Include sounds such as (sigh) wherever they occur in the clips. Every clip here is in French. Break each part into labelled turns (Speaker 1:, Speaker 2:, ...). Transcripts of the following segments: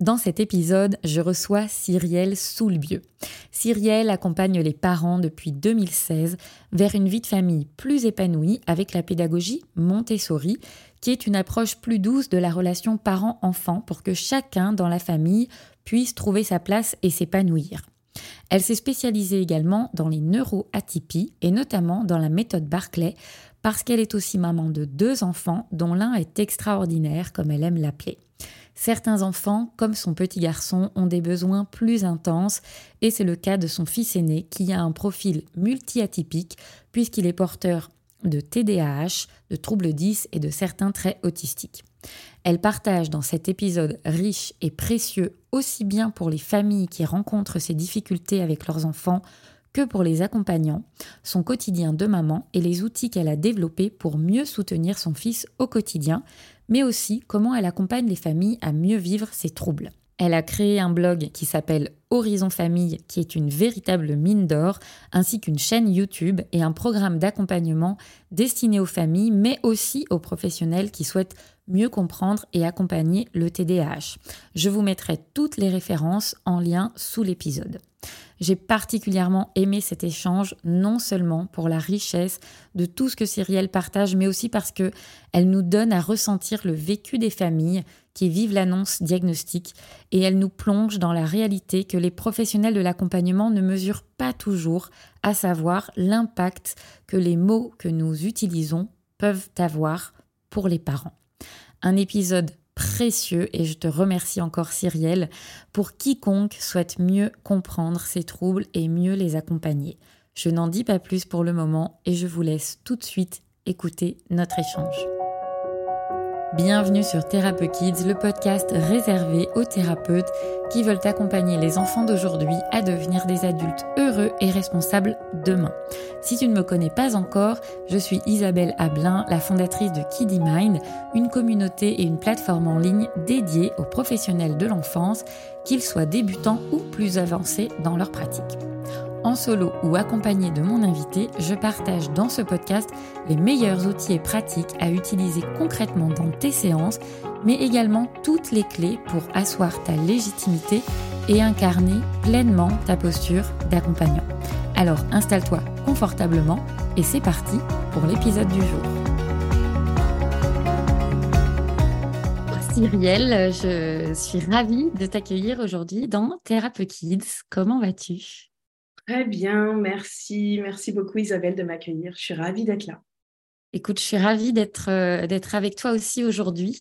Speaker 1: Dans cet épisode, je reçois Cyrielle Soulbieux. Cyrielle accompagne les parents depuis 2016 vers une vie de famille plus épanouie avec la pédagogie Montessori, qui est une approche plus douce de la relation parent-enfant pour que chacun dans la famille puisse trouver sa place et s'épanouir. Elle s'est spécialisée également dans les neuroatypies et notamment dans la méthode Barclay parce qu'elle est aussi maman de deux enfants dont l'un est extraordinaire comme elle aime l'appeler. Certains enfants, comme son petit garçon, ont des besoins plus intenses et c'est le cas de son fils aîné qui a un profil multi-atypique puisqu'il est porteur de TDAH, de troubles 10 et de certains traits autistiques. Elle partage dans cet épisode riche et précieux aussi bien pour les familles qui rencontrent ces difficultés avec leurs enfants que pour les accompagnants, son quotidien de maman et les outils qu'elle a développés pour mieux soutenir son fils au quotidien, mais aussi comment elle accompagne les familles à mieux vivre ces troubles. Elle a créé un blog qui s'appelle Horizon Famille, qui est une véritable mine d'or, ainsi qu'une chaîne YouTube et un programme d'accompagnement destiné aux familles, mais aussi aux professionnels qui souhaitent mieux comprendre et accompagner le TDAH. Je vous mettrai toutes les références en lien sous l'épisode. J'ai particulièrement aimé cet échange, non seulement pour la richesse de tout ce que Cyrielle partage, mais aussi parce que elle nous donne à ressentir le vécu des familles qui vivent l'annonce diagnostique et elle nous plonge dans la réalité que les professionnels de l'accompagnement ne mesurent pas toujours, à savoir l'impact que les mots que nous utilisons peuvent avoir pour les parents. Un épisode précieux et je te remercie encore Cyrielle pour quiconque souhaite mieux comprendre ces troubles et mieux les accompagner. Je n'en dis pas plus pour le moment et je vous laisse tout de suite écouter notre échange. Bienvenue sur Thérapeute Kids, le podcast réservé aux thérapeutes qui veulent accompagner les enfants d'aujourd'hui à devenir des adultes heureux et responsables demain. Si tu ne me connais pas encore, je suis Isabelle Ablin, la fondatrice de Kiddy Mind, une communauté et une plateforme en ligne dédiée aux professionnels de l'enfance, qu'ils soient débutants ou plus avancés dans leur pratique. En solo ou accompagné de mon invité, je partage dans ce podcast les meilleurs outils et pratiques à utiliser concrètement dans tes séances, mais également toutes les clés pour asseoir ta légitimité et incarner pleinement ta posture d'accompagnant. Alors installe-toi confortablement et c'est parti pour l'épisode du jour. Cyrielle, je suis ravie de t'accueillir aujourd'hui dans Thérapeute Kids. Comment vas-tu?
Speaker 2: Très bien, merci. Merci beaucoup Isabelle de m'accueillir. Je suis ravie d'être là.
Speaker 1: Écoute, je suis ravie d'être euh, d'être avec toi aussi aujourd'hui.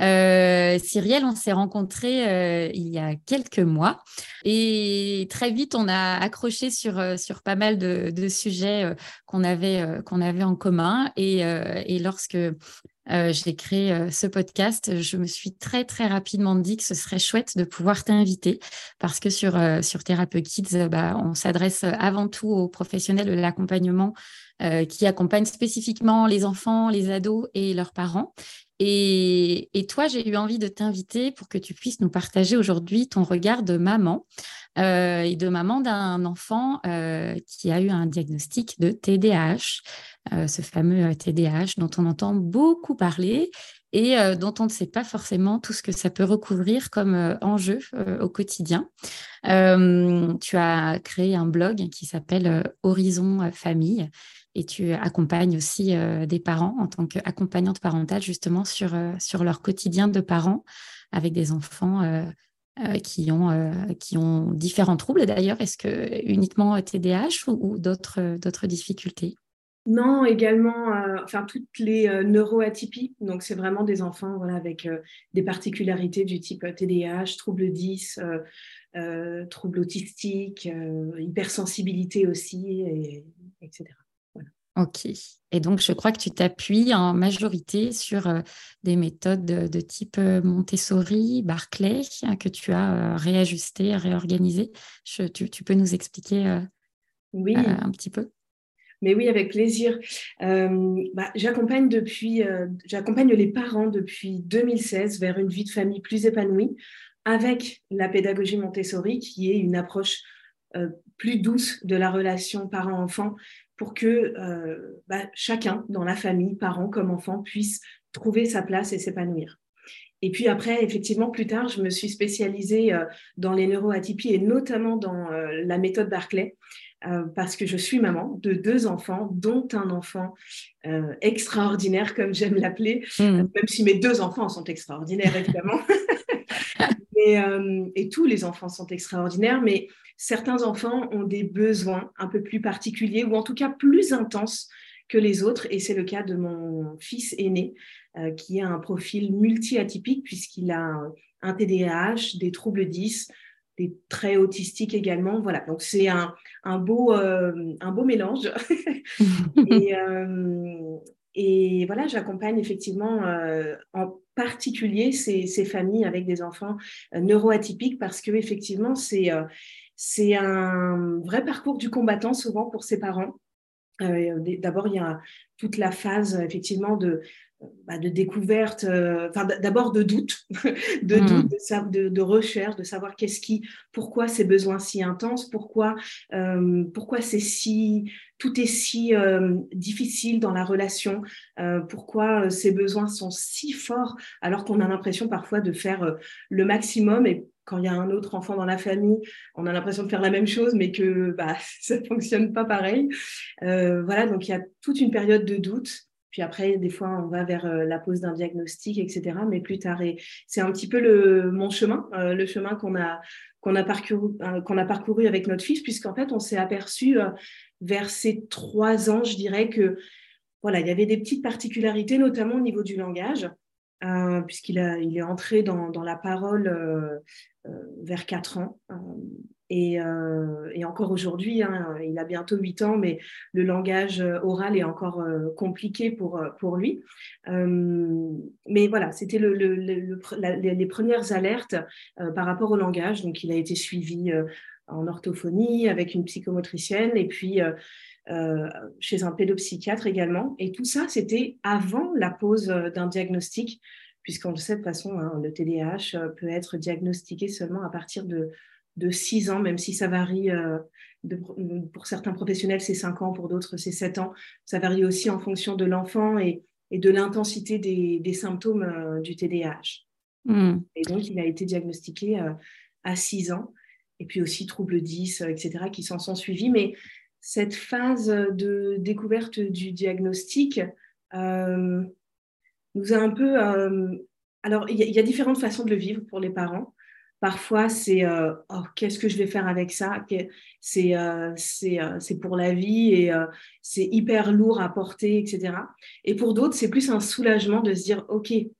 Speaker 1: Euh, Cyrielle, on s'est rencontrés euh, il y a quelques mois et très vite on a accroché sur sur pas mal de, sujets qu'on avait qu'on avait en commun et, et lorsque euh, j'ai créé euh, ce podcast, je me suis très très rapidement dit que ce serait chouette de pouvoir t'inviter parce que sur, euh, Kids, bah, on s'adresse avant tout aux professionnels de l'accompagnement qui accompagnent spécifiquement les enfants, les ados et leurs parents. Et toi, j'ai eu envie de t'inviter pour que tu puisses nous partager aujourd'hui ton regard de maman et de maman d'un enfant qui a eu un diagnostic de TDAH. Euh, ce fameux TDAH dont on entend beaucoup parler et euh, dont on ne sait pas forcément tout ce que ça peut recouvrir comme euh, enjeu au quotidien. tu as créé un blog qui s'appelle Horizon Famille et tu accompagnes aussi des parents en tant qu'accompagnante parentale justement sur, sur leur quotidien de parents avec des enfants qui, ont, qui ont différents troubles d'ailleurs. Est-ce que uniquement TDAH ou, ou d'autres difficultés?
Speaker 2: Non, également, euh, enfin toutes les euh, neuroatypies. Donc, c'est vraiment des enfants voilà, avec euh, des particularités du type TDAH, trouble 10, trouble autistique, hypersensibilité aussi, et, etc.
Speaker 1: Ok. Et donc, je crois que tu t'appuies en majorité sur des méthodes de, type Montessori, Barclay, hein, que tu as réajustées, réorganisées. tu, tu, peux nous expliquer oui. un petit peu?
Speaker 2: Mais oui, avec plaisir. Euh, bah, j'accompagne depuis, euh, j'accompagne les parents depuis 2016 vers une vie de famille plus épanouie avec la pédagogie Montessori, qui est une approche euh, plus douce de la relation parent-enfant pour que bah, chacun dans la famille, parents comme enfants, puisse trouver sa place et s'épanouir. Et puis après, effectivement, plus tard, je me suis spécialisée dans les neuroatypies et notamment dans la méthode Barclay. parce que je suis maman de deux enfants, dont un enfant extraordinaire, comme j'aime l'appeler, mmh. même si mes deux enfants sont extraordinaires, évidemment. (laughs) et, et, tous les enfants sont extraordinaires, mais certains enfants ont des besoins un peu plus particuliers ou en tout cas plus intenses que les autres. Et c'est le cas de mon fils aîné, euh, qui a un profil multi-atypique puisqu'il a un TDAH, des troubles 10, des traits autistiques également. Voilà, donc c'est un, un, beau, euh, un beau mélange. (laughs) et, euh, et, voilà, j'accompagne effectivement en particulier ces, familles avec des enfants neuroatypiques parce que effectivement c'est c'est un vrai parcours du combattant souvent pour ses parents. Euh, d'abord, il y a toute la phase effectivement de, bah, de découverte, euh, enfin d'abord de doute, (laughs) de hmm. doute, de, de, recherche, de savoir qu'est-ce qui, pourquoi ces besoins si intenses, pourquoi, euh, pourquoi c'est si, tout est si difficile dans la relation, pourquoi ces besoins sont si forts alors qu'on a l'impression parfois de faire le maximum et quand il y a un autre enfant dans la famille, on a l'impression de faire la même chose, mais que bah, (laughs) ça ne fonctionne pas pareil. Euh, voilà, donc il y a toute une période de doute. Puis après, des fois, on va vers euh, la pose d'un diagnostic, etc. Mais plus tard, et c'est un petit peu mon chemin, euh, le chemin qu'on a, qu'on a, parcouru, avec notre fils, puisqu'en fait, on s'est aperçu vers ces trois ans, je dirais que voilà, il y avait des petites particularités, notamment au niveau du langage. puisqu'il il est entré dans, la parole euh, vers 4 ans. Euh, et, euh, encore aujourd'hui, hein, il a bientôt 8 ans, mais le langage oral est encore compliqué pour, pour lui. mais voilà, c'était le, le, les premières alertes par rapport au langage. Donc, il a été suivi en orthophonie avec une psychomotricienne et puis chez un pédopsychiatre également. Et tout ça, c'était avant la pose d'un diagnostic puisqu'on sait de toute façon, hein, le TDAH euh, peut être diagnostiqué seulement à partir de, de 6 ans, même si ça varie. Euh, pour certains professionnels, c'est 5 ans, pour d'autres, c'est 7 ans. Ça varie aussi en fonction de l'enfant et, de l'intensité des, symptômes euh, du TDAH. Hmm. Et donc, il a été diagnostiqué à 6 ans. Et puis aussi troubles 10, etc., qui s'en sont suivis. Mais cette phase de découverte du diagnostic, nous a un peu... Euh, alors, il y, a différentes façons de le vivre pour les parents. Parfois, c'est euh, oh, qu'est-ce que je vais faire avec ça? C'est euh, c'est pour la vie et c'est hyper lourd à porter, etc. Et pour d'autres, c'est plus un soulagement de se dire ok, il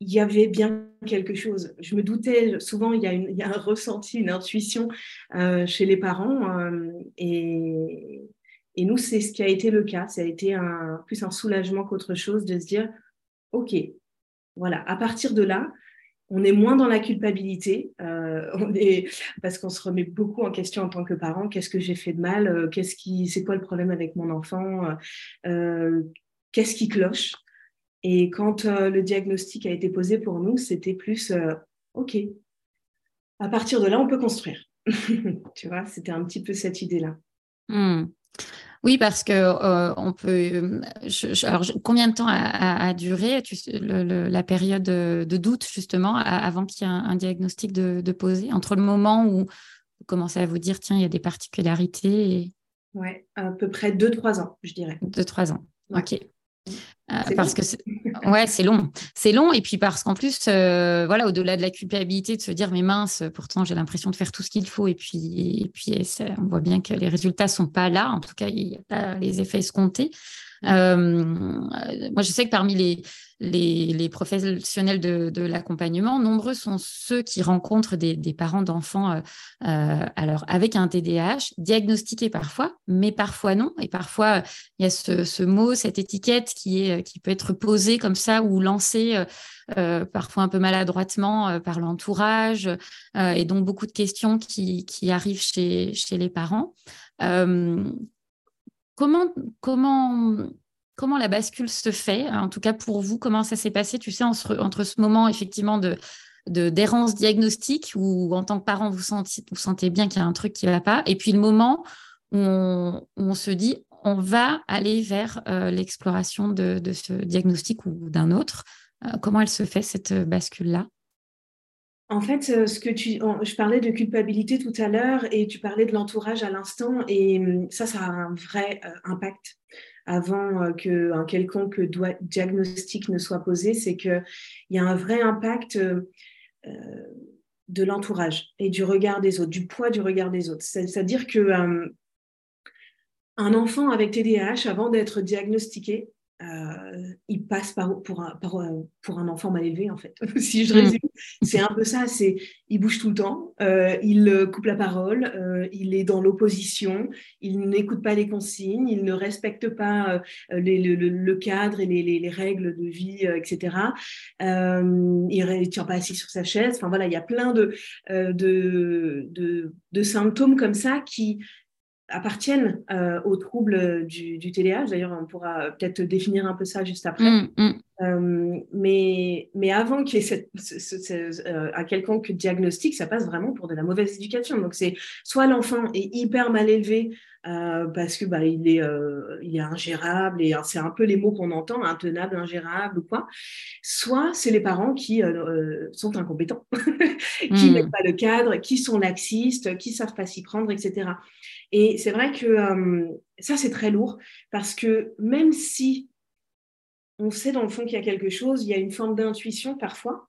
Speaker 2: y avait bien quelque chose. Je me doutais, souvent, il y a, une, il y a un ressenti, une intuition chez les parents. et, et nous, c'est ce qui a été le cas. Ça a été un, plus un soulagement qu'autre chose de se dire OK, voilà, à partir de là, on est moins dans la culpabilité, euh, parce qu'on se remet beaucoup en question en tant que parent. Qu'est-ce que j'ai fait de mal euh, Qu'est-ce c'est quoi le problème avec mon enfant euh, Qu'est-ce qui cloche? Et quand le diagnostic a été posé pour nous, c'était plus OK. À partir de là, on peut construire. (laughs) tu vois, c'était un petit peu cette idée-là.
Speaker 1: Hmm. Oui, parce que euh, on peut. alors, combien de temps a, duré la période de doute justement avant qu'il y ait un, diagnostic de, de, posé? Entre le moment où vous commencez à vous dire tiens il y a des particularités et...
Speaker 2: Oui, à peu près 2-3 ans, je dirais.
Speaker 1: 2-3 ans. Ok. Euh, parce que ouais, c'est long, c'est long, et puis parce qu'en plus, euh, voilà, au-delà de la culpabilité de se dire mais mince, pourtant j'ai l'impression de faire tout ce qu'il faut, et puis, et puis on voit bien que les résultats sont pas là. En tout cas, il n'y a pas les effets escomptés. Euh, moi, je sais que parmi les, les, professionnels de, l'accompagnement, nombreux sont ceux qui rencontrent des, parents d'enfants euh, alors avec un TDAH, diagnostiqués parfois, mais parfois non. Et parfois, il y a ce, mot, cette étiquette qui, est, qui peut être posée comme ça ou lancée parfois un peu maladroitement par l'entourage, et donc beaucoup de questions qui, arrivent chez, les parents. Comment, la bascule se fait En tout cas, pour vous, comment ça s'est passé, tu sais, entre, ce moment, effectivement, de d'errance diagnostique où en tant que parent vous sentez bien qu'il y a un truc qui ne va pas et puis le moment où on, se dit on va aller vers euh, l'exploration de, ce diagnostic ou d'un autre. Comment elle se fait cette bascule-là?
Speaker 2: En fait, ce que tu, je parlais de culpabilité tout à l'heure et tu parlais de l'entourage à l'instant et hum, ça, ça a un vrai impact avant qu'un quelconque diagnostic ne soit posé, c'est qu'il y a un vrai impact de l'entourage et du regard des autres, du poids du regard des autres. C'est-à-dire que un enfant avec TDAH, avant d'être diagnostiqué, euh, il passe par, pour, un, pour un enfant mal élevé, en fait. (laughs) si je mm. résume, c'est un peu ça. C'est, il bouge tout le temps, euh, il coupe la parole, euh, il est dans l'opposition, il n'écoute pas les consignes, il ne respecte pas le, cadre et les, règles de vie, etc. il ne tient pas assis sur sa chaise. Enfin voilà, il y a plein de, de, de symptômes comme ça qui appartiennent euh, aux troubles du, du TDAH. D'ailleurs, on pourra peut-être définir un peu ça juste après. Mm, mm. Euh, mais, mais avant qu'il y ait cette, euh, un quelconque diagnostic, ça passe vraiment pour de la mauvaise éducation. Donc, c'est soit l'enfant est hyper mal élevé parce que bah, il, est, il est ingérable, et c'est un peu les mots qu'on entend, intenable, ingérable ou quoi. Soit c'est les parents qui sont incompétents, (laughs) qui mm. mettent pas le cadre, qui sont laxistes, qui savent pas s'y prendre, etc. Et c'est vrai que euh, ça, c'est très lourd parce que même si on sait dans le fond qu'il y a quelque chose, il y a une forme d'intuition parfois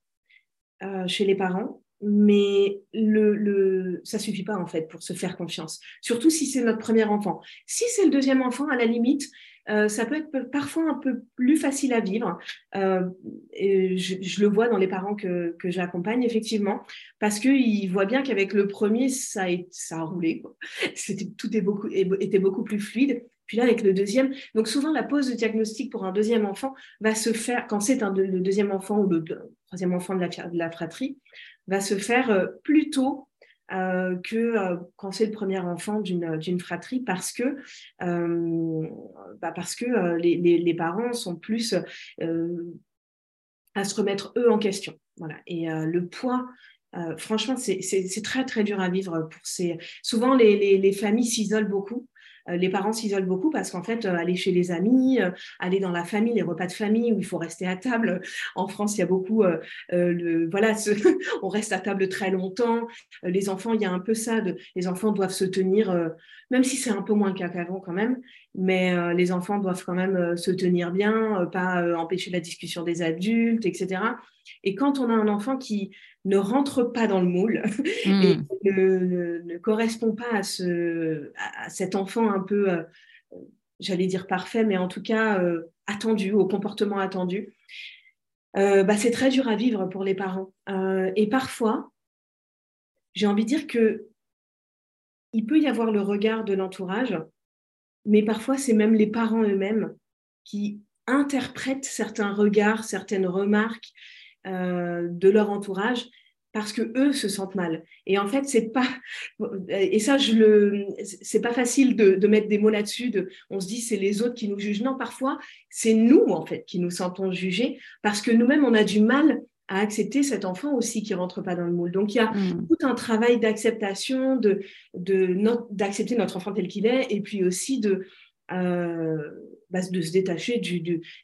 Speaker 2: euh, chez les parents, mais le, le, ça suffit pas en fait pour se faire confiance. Surtout si c'est notre premier enfant. Si c'est le deuxième enfant, à la limite, euh, ça peut être parfois un peu plus facile à vivre. Euh, et je, le vois dans les parents que, que j'accompagne, effectivement, parce qu'ils voient bien qu'avec le premier, ça, a roulé. (laughs) C'était, tout est beaucoup, était beaucoup plus fluide. Puis là, avec le deuxième, donc souvent la pose de diagnostic pour un deuxième enfant va se faire, quand c'est un, le deuxième enfant ou le, troisième enfant de la, de la fratrie, va se faire euh, plus tôt euh, que euh, quand c'est le premier enfant d'une fratrie parce que, bah parce que les, les, parents sont plus à se remettre eux en question. Voilà. Et le poids franchement, c'est très très dur à vivre pour ces. Souvent, les, les, les familles s'isolent beaucoup les parents s'isolent beaucoup parce qu'en fait, euh, aller chez les amis, euh, aller dans la famille, les repas de famille où il faut rester à table. En France, il y a beaucoup, le, voilà, (laughs) on reste à table très longtemps. Les enfants, il y a un peu ça. Les enfants doivent se tenir, même si c'est un peu moins le cas qu'avant quand même, mais les enfants doivent quand même se tenir bien, pas empêcher la discussion des adultes, etc. Et quand on a un enfant qui ne rentre pas dans le moule et hmm. ne, correspond pas à, ce, à cet enfant un peu, euh, j'allais dire parfait, mais en tout cas euh, attendu, au comportement attendu, euh, bah, c'est très dur à vivre pour les parents. et parfois, j'ai envie de dire que il peut y avoir le regard de l'entourage, mais parfois c'est même les parents eux-mêmes qui interprètent certains regards, certaines remarques, euh, de leur entourage parce que eux se sentent mal. Et en fait, c'est pas et ça je le c'est pas facile de, mettre des mots là-dessus. De, on se dit c'est les autres qui nous jugent. Non, parfois c'est nous en fait qui nous sentons jugés parce que nous-mêmes on a du mal à accepter cet enfant aussi qui rentre pas dans le moule. Donc il y a hmm. tout un travail d'acceptation de d'accepter notre enfant tel qu'il est et puis aussi de euh, bah, de se détacher,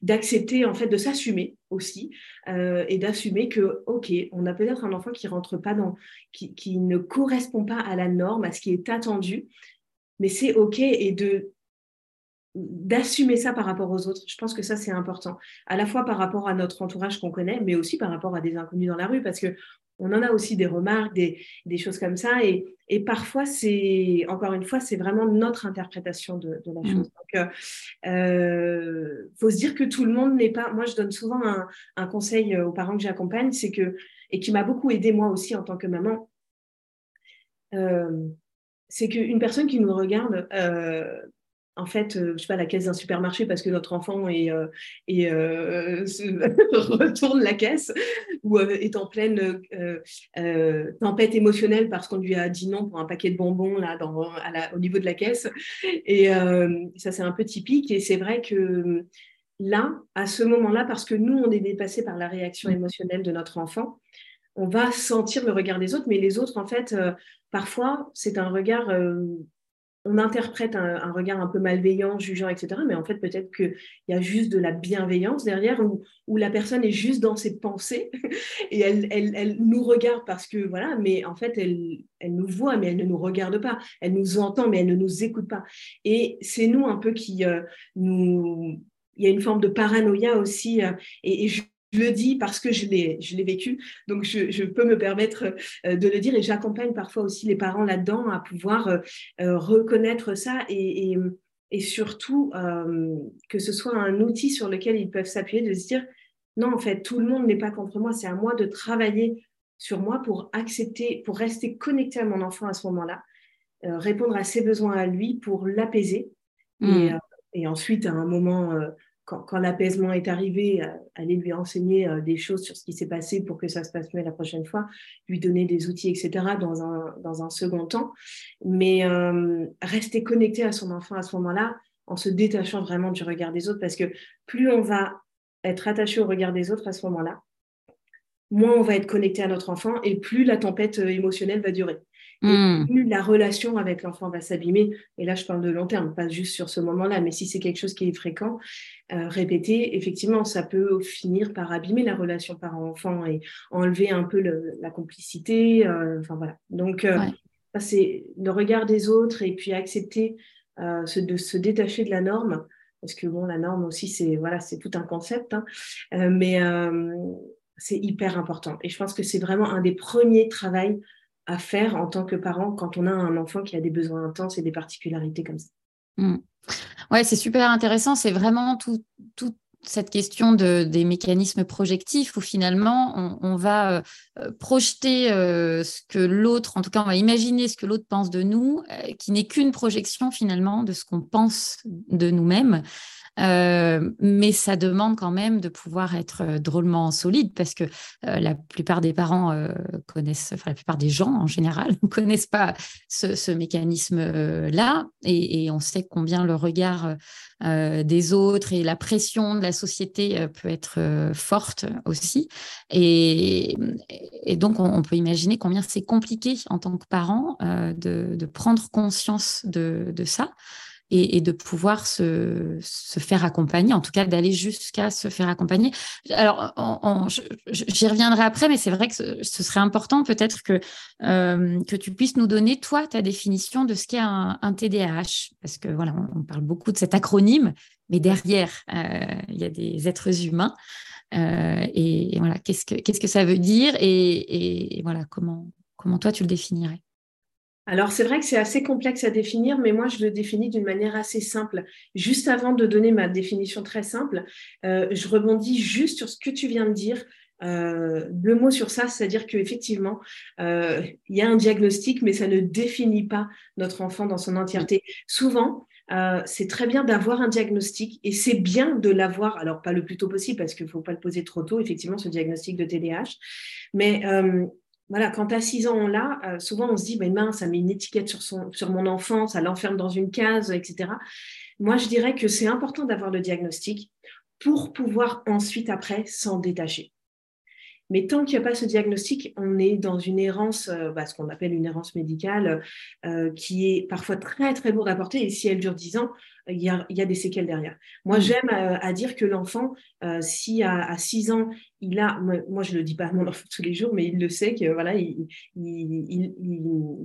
Speaker 2: d'accepter, en fait, de s'assumer aussi euh, et d'assumer que, OK, on a peut-être un enfant qui rentre pas dans, qui, qui, ne correspond pas à la norme, à ce qui est attendu, mais c'est OK et de d'assumer ça par rapport aux autres. Je pense que ça, c'est important, à la fois par rapport à notre entourage qu'on connaît, mais aussi par rapport à des inconnus dans la rue, parce que on en a aussi des remarques, des, des choses comme ça. Et, et parfois, c'est, encore une fois, c'est vraiment notre interprétation de, de la mmh. chose. Donc, il euh, euh, faut se dire que tout le monde n'est pas. Moi, je donne souvent un, un conseil aux parents que j'accompagne, c'est que, et qui m'a beaucoup aidé moi aussi en tant que maman, euh, c'est qu'une personne qui nous regarde, euh, en fait, euh, je sais pas, la caisse d'un supermarché parce que notre enfant est, euh, euh, (laughs) retourne la caisse ou est en pleine tempête émotionnelle parce qu'on lui a dit non pour un paquet de bonbons là, dans, au niveau de la caisse. Et ça, c'est un peu typique. Et c'est vrai que là, à ce moment-là, parce que nous, on est dépassé par la réaction émotionnelle de notre enfant, on va sentir le regard des autres, mais les autres, en fait, parfois, c'est un regard on interprète un, regard un peu malveillant, jugeant, etc. Mais en fait, peut-être qu'il y a juste de la bienveillance derrière, où, la personne est juste dans ses pensées (laughs) et elle, nous regarde parce que, voilà, mais en fait, elle, nous voit, mais elle ne nous regarde pas. Elle nous entend, mais elle ne nous écoute pas. Et c'est nous un peu qui euh, nous... Il y a une forme de paranoïa aussi. Euh, et, et je le dis parce que je l'ai, je l'ai vécu, donc je, peux me permettre euh, de le dire et j'accompagne parfois aussi les parents là-dedans à pouvoir euh, euh, reconnaître ça et, et, surtout que ce soit un outil sur lequel ils peuvent s'appuyer, de se dire non, en fait, tout le monde n'est pas contre moi, c'est à moi de travailler sur moi pour accepter, pour rester connecté à mon enfant à ce moment-là, répondre à ses besoins à lui pour l'apaiser. Et, mmh. et, ensuite, à un moment quand, l'apaisement est arrivé, euh, aller lui enseigner euh, des choses sur ce qui s'est passé pour que ça se passe mieux la prochaine fois, lui donner des outils, etc., dans un, dans un second temps. Mais euh, rester connecté à son enfant à ce moment-là, en se détachant vraiment du regard des autres, parce que plus on va être attaché au regard des autres à ce moment-là, moins on va être connecté à notre enfant et plus la tempête émotionnelle va durer. Hmm. plus la relation avec l'enfant va s'abîmer, et là je parle de long terme, pas juste sur ce moment-là, mais si c'est quelque chose qui est fréquent, euh, répété, effectivement, ça peut finir par abîmer la relation parent-enfant et enlever un peu la complicité. Euh, enfin voilà. Donc, euh, c'est le regard des autres et puis accepter de se détacher de la norme, parce que bon, la norme aussi, c'est voilà, c'est tout un concept, hein. mais c'est hyper important. Et je pense que c'est vraiment un des premiers travaux à faire en tant que parent quand on a un enfant qui a des besoins intenses et des particularités comme ça.
Speaker 1: Mmh. Ouais, c'est super intéressant. C'est vraiment toute cette question de, des mécanismes projectifs où finalement on, va euh, euh, projeter euh, ce que l'autre, en tout cas on va imaginer ce que l'autre pense de nous, qui n'est qu'une projection finalement de ce qu'on pense de nous-mêmes. Euh, mais ça demande quand même de pouvoir être euh, drôlement solide parce que euh, la plupart des parents connaissent, enfin la plupart des gens en général (laughs) ne connaissent pas ce, mécanisme-là et, on sait combien le regard des autres et la pression de la société peut être forte aussi. Et, donc on, peut imaginer combien c'est compliqué en tant que parent de, prendre conscience de ça et, de pouvoir se, se, faire accompagner, en tout cas d'aller jusqu'à se faire accompagner. Alors, j'y reviendrai après, mais c'est vrai que ce, serait important peut-être que, euh, que tu puisses nous donner, toi, ta définition de ce qu'est un, TDAH, parce que voilà, on, parle beaucoup de cet acronyme, mais derrière, euh, il y a des êtres humains. Euh, et, voilà, qu'est-ce que, que ça veut dire et, et voilà, comment, comment toi tu le définirais?
Speaker 2: Alors, c'est vrai que c'est assez complexe à définir, mais moi, je le définis d'une manière assez simple. Juste avant de donner ma définition très simple, euh, je rebondis juste sur ce que tu viens de dire. Euh, deux mots sur ça, c'est-à-dire qu'effectivement, euh, il y a un diagnostic, mais ça ne définit pas notre enfant dans son entièreté. Souvent, euh, c'est très bien d'avoir un diagnostic et c'est bien de l'avoir, alors pas le plus tôt possible parce qu'il ne faut pas le poser trop tôt, effectivement, ce diagnostic de TDAH, mais voilà, quand à 6 ans on l'a, euh, souvent on se dit, mais mince, ça met une étiquette sur, son, sur mon enfant, ça l'enferme dans une case, etc. Moi, je dirais que c'est important d'avoir le diagnostic pour pouvoir ensuite, après, s'en détacher. Mais tant qu'il n'y a pas ce diagnostic, on est dans une errance, euh, bah, ce qu'on appelle une errance médicale, euh, qui est parfois très, très lourde à porter. Et si elle dure 10 ans, il y a, des séquelles derrière. Moi, mmh. j'aime euh, à dire que l'enfant, si à, 6 ans, il a, moi, je ne le dis pas à mon enfant tous les jours, mais il le sait que voilà, il,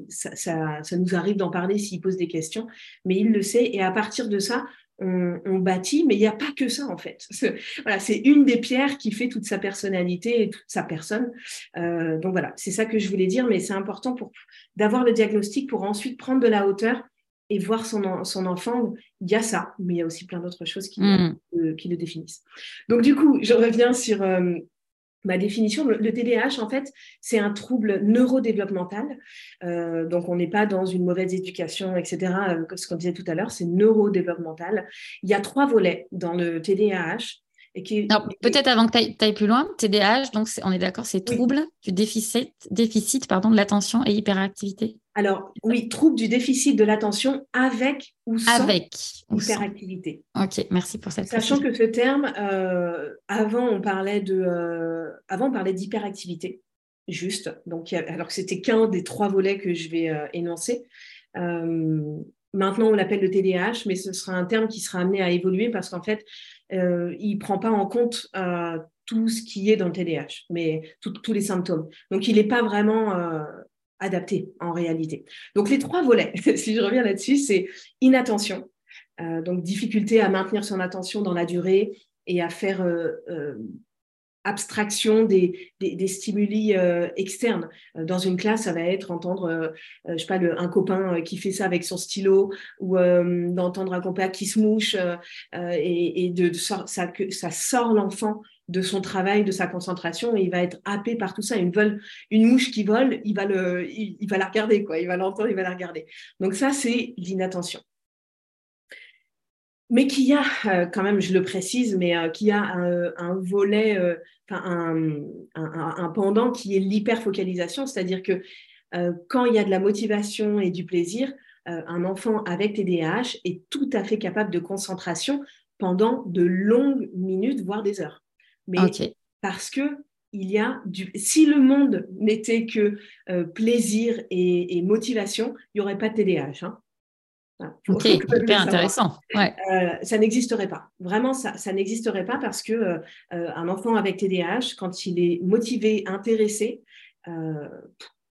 Speaker 2: ça, ça, nous arrive d'en parler s'il pose des questions, mais il le sait. Et à partir de ça, on, bâtit, mais il n'y a pas que ça en fait. (laughs) Voilà, c'est une des pierres qui fait toute sa personnalité et toute sa personne. Euh, donc voilà, c'est ça que je voulais dire, mais c'est important pour d'avoir le diagnostic pour ensuite prendre de la hauteur et voir son, son enfant. Il y a ça, mais il y a aussi plein d'autres choses qui, mmh. qui, le définissent. Donc du coup, je reviens sur euh, ma définition, le TDAH, en fait, c'est un trouble neurodéveloppemental. Euh, donc, on n'est pas dans une mauvaise éducation, etc., euh, ce qu'on disait tout à l'heure, c'est neurodéveloppemental. Il y a trois volets dans le TDAH.
Speaker 1: Peut-être avant que tu ailles plus loin, TDAH, donc on est d'accord, c'est trouble du déficit, déficit pardon, de l'attention et hyperactivité
Speaker 2: alors, oui, trouble du déficit de l'attention avec ou sans hyperactivité.
Speaker 1: Ok, merci pour cette
Speaker 2: Sachant que ce terme, euh, avant, on parlait de, euh, avant, on parlait d'hyperactivité, juste. Donc, alors que c'était qu'un des trois volets que je vais euh, énoncer. maintenant, on l'appelle le TDAH, mais ce sera un terme qui sera amené à évoluer parce qu'en fait, euh, il ne prend pas en compte euh, tout ce qui est dans le TDAH, mais tous les symptômes. Donc, il n'est pas vraiment euh, adapté en réalité. Donc, les trois volets, (laughs) si je reviens là-dessus, c'est inattention, donc difficulté à maintenir son attention dans la durée et à faire abstraction des, des, stimuli euh, externes. Euh, dans une classe, ça va être entendre, euh, je sais pas, le, un copain qui fait ça avec son stylo ou d'entendre un copain qui se mouche et, et, de, ça, que, ça sort l'enfant de son travail, de sa concentration, et il va être happé par tout ça. Une, vole, une mouche qui vole, il va, le, il va la regarder, quoi. il va l'entendre, il va la regarder. Donc ça, c'est l'inattention mais qui a euh, quand même, je le précise, mais euh, qui a un, volet, euh, un, un, pendant qui est l'hyperfocalisation, c'est-à-dire que quand il y a de la motivation et du plaisir, un enfant avec TDAH est tout à fait capable de concentration pendant de longues minutes, voire des heures. Mais parce que il y a du... si le monde n'était que plaisir et, motivation, il n'y aurait pas de TDAH. Hein.
Speaker 1: Ok, hyper intéressant.
Speaker 2: Euh, ça n'existerait pas. Vraiment, ça, ça n'existerait pas parce que euh, euh, un enfant avec TDAH, quand il est motivé, intéressé,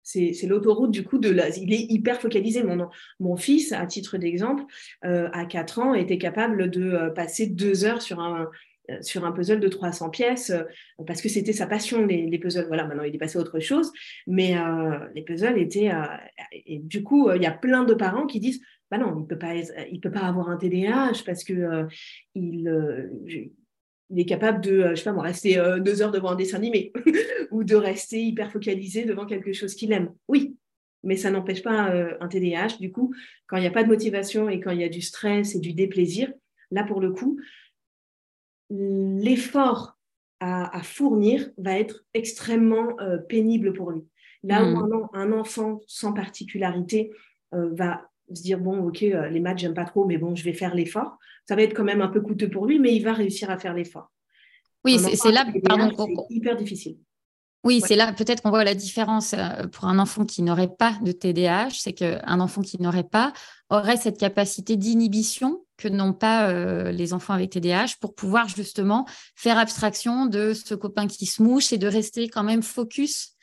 Speaker 2: c'est l'autoroute du coup de la, il est hyper focalisé. Mon, mon fils, à titre d'exemple, à 4 ans, était capable de passer deux heures sur un, sur un puzzle de 300 pièces parce que c'était sa passion, les, les, puzzles. Voilà, maintenant il est passé à autre chose, mais les puzzles étaient. et du coup, il y a plein de parents qui disent bah non, il ne peut, pas peut pas avoir un TDAH parce que euh, il, euh, il, est capable de, euh, je sais pas moi, rester deux heures devant un dessin animé (laughs) ou de rester hyper focalisé devant quelque chose qu'il aime. Oui, mais ça n'empêche pas un TDAH. Du coup, quand il n'y a pas de motivation et quand il y a du stress et du déplaisir, là pour le coup, l'effort à, fournir va être extrêmement pénible pour lui. Là où mmh. un, un, enfant sans particularité va se dire bon ok euh, les maths j'aime pas trop mais bon je vais faire l'effort. Ça va être quand même un peu coûteux pour lui mais il va réussir à faire l'effort.
Speaker 1: Oui c'est là pardon
Speaker 2: c'est hyper difficile.
Speaker 1: Oui, c'est là peut-être qu'on voit la différence euh, pour un enfant qui n'aurait pas de TDAH, c'est qu'un enfant qui n'aurait pas aurait cette capacité d'inhibition que n'ont pas euh, les enfants avec TDAH pour pouvoir justement faire abstraction de ce copain qui se mouche et de rester quand même focus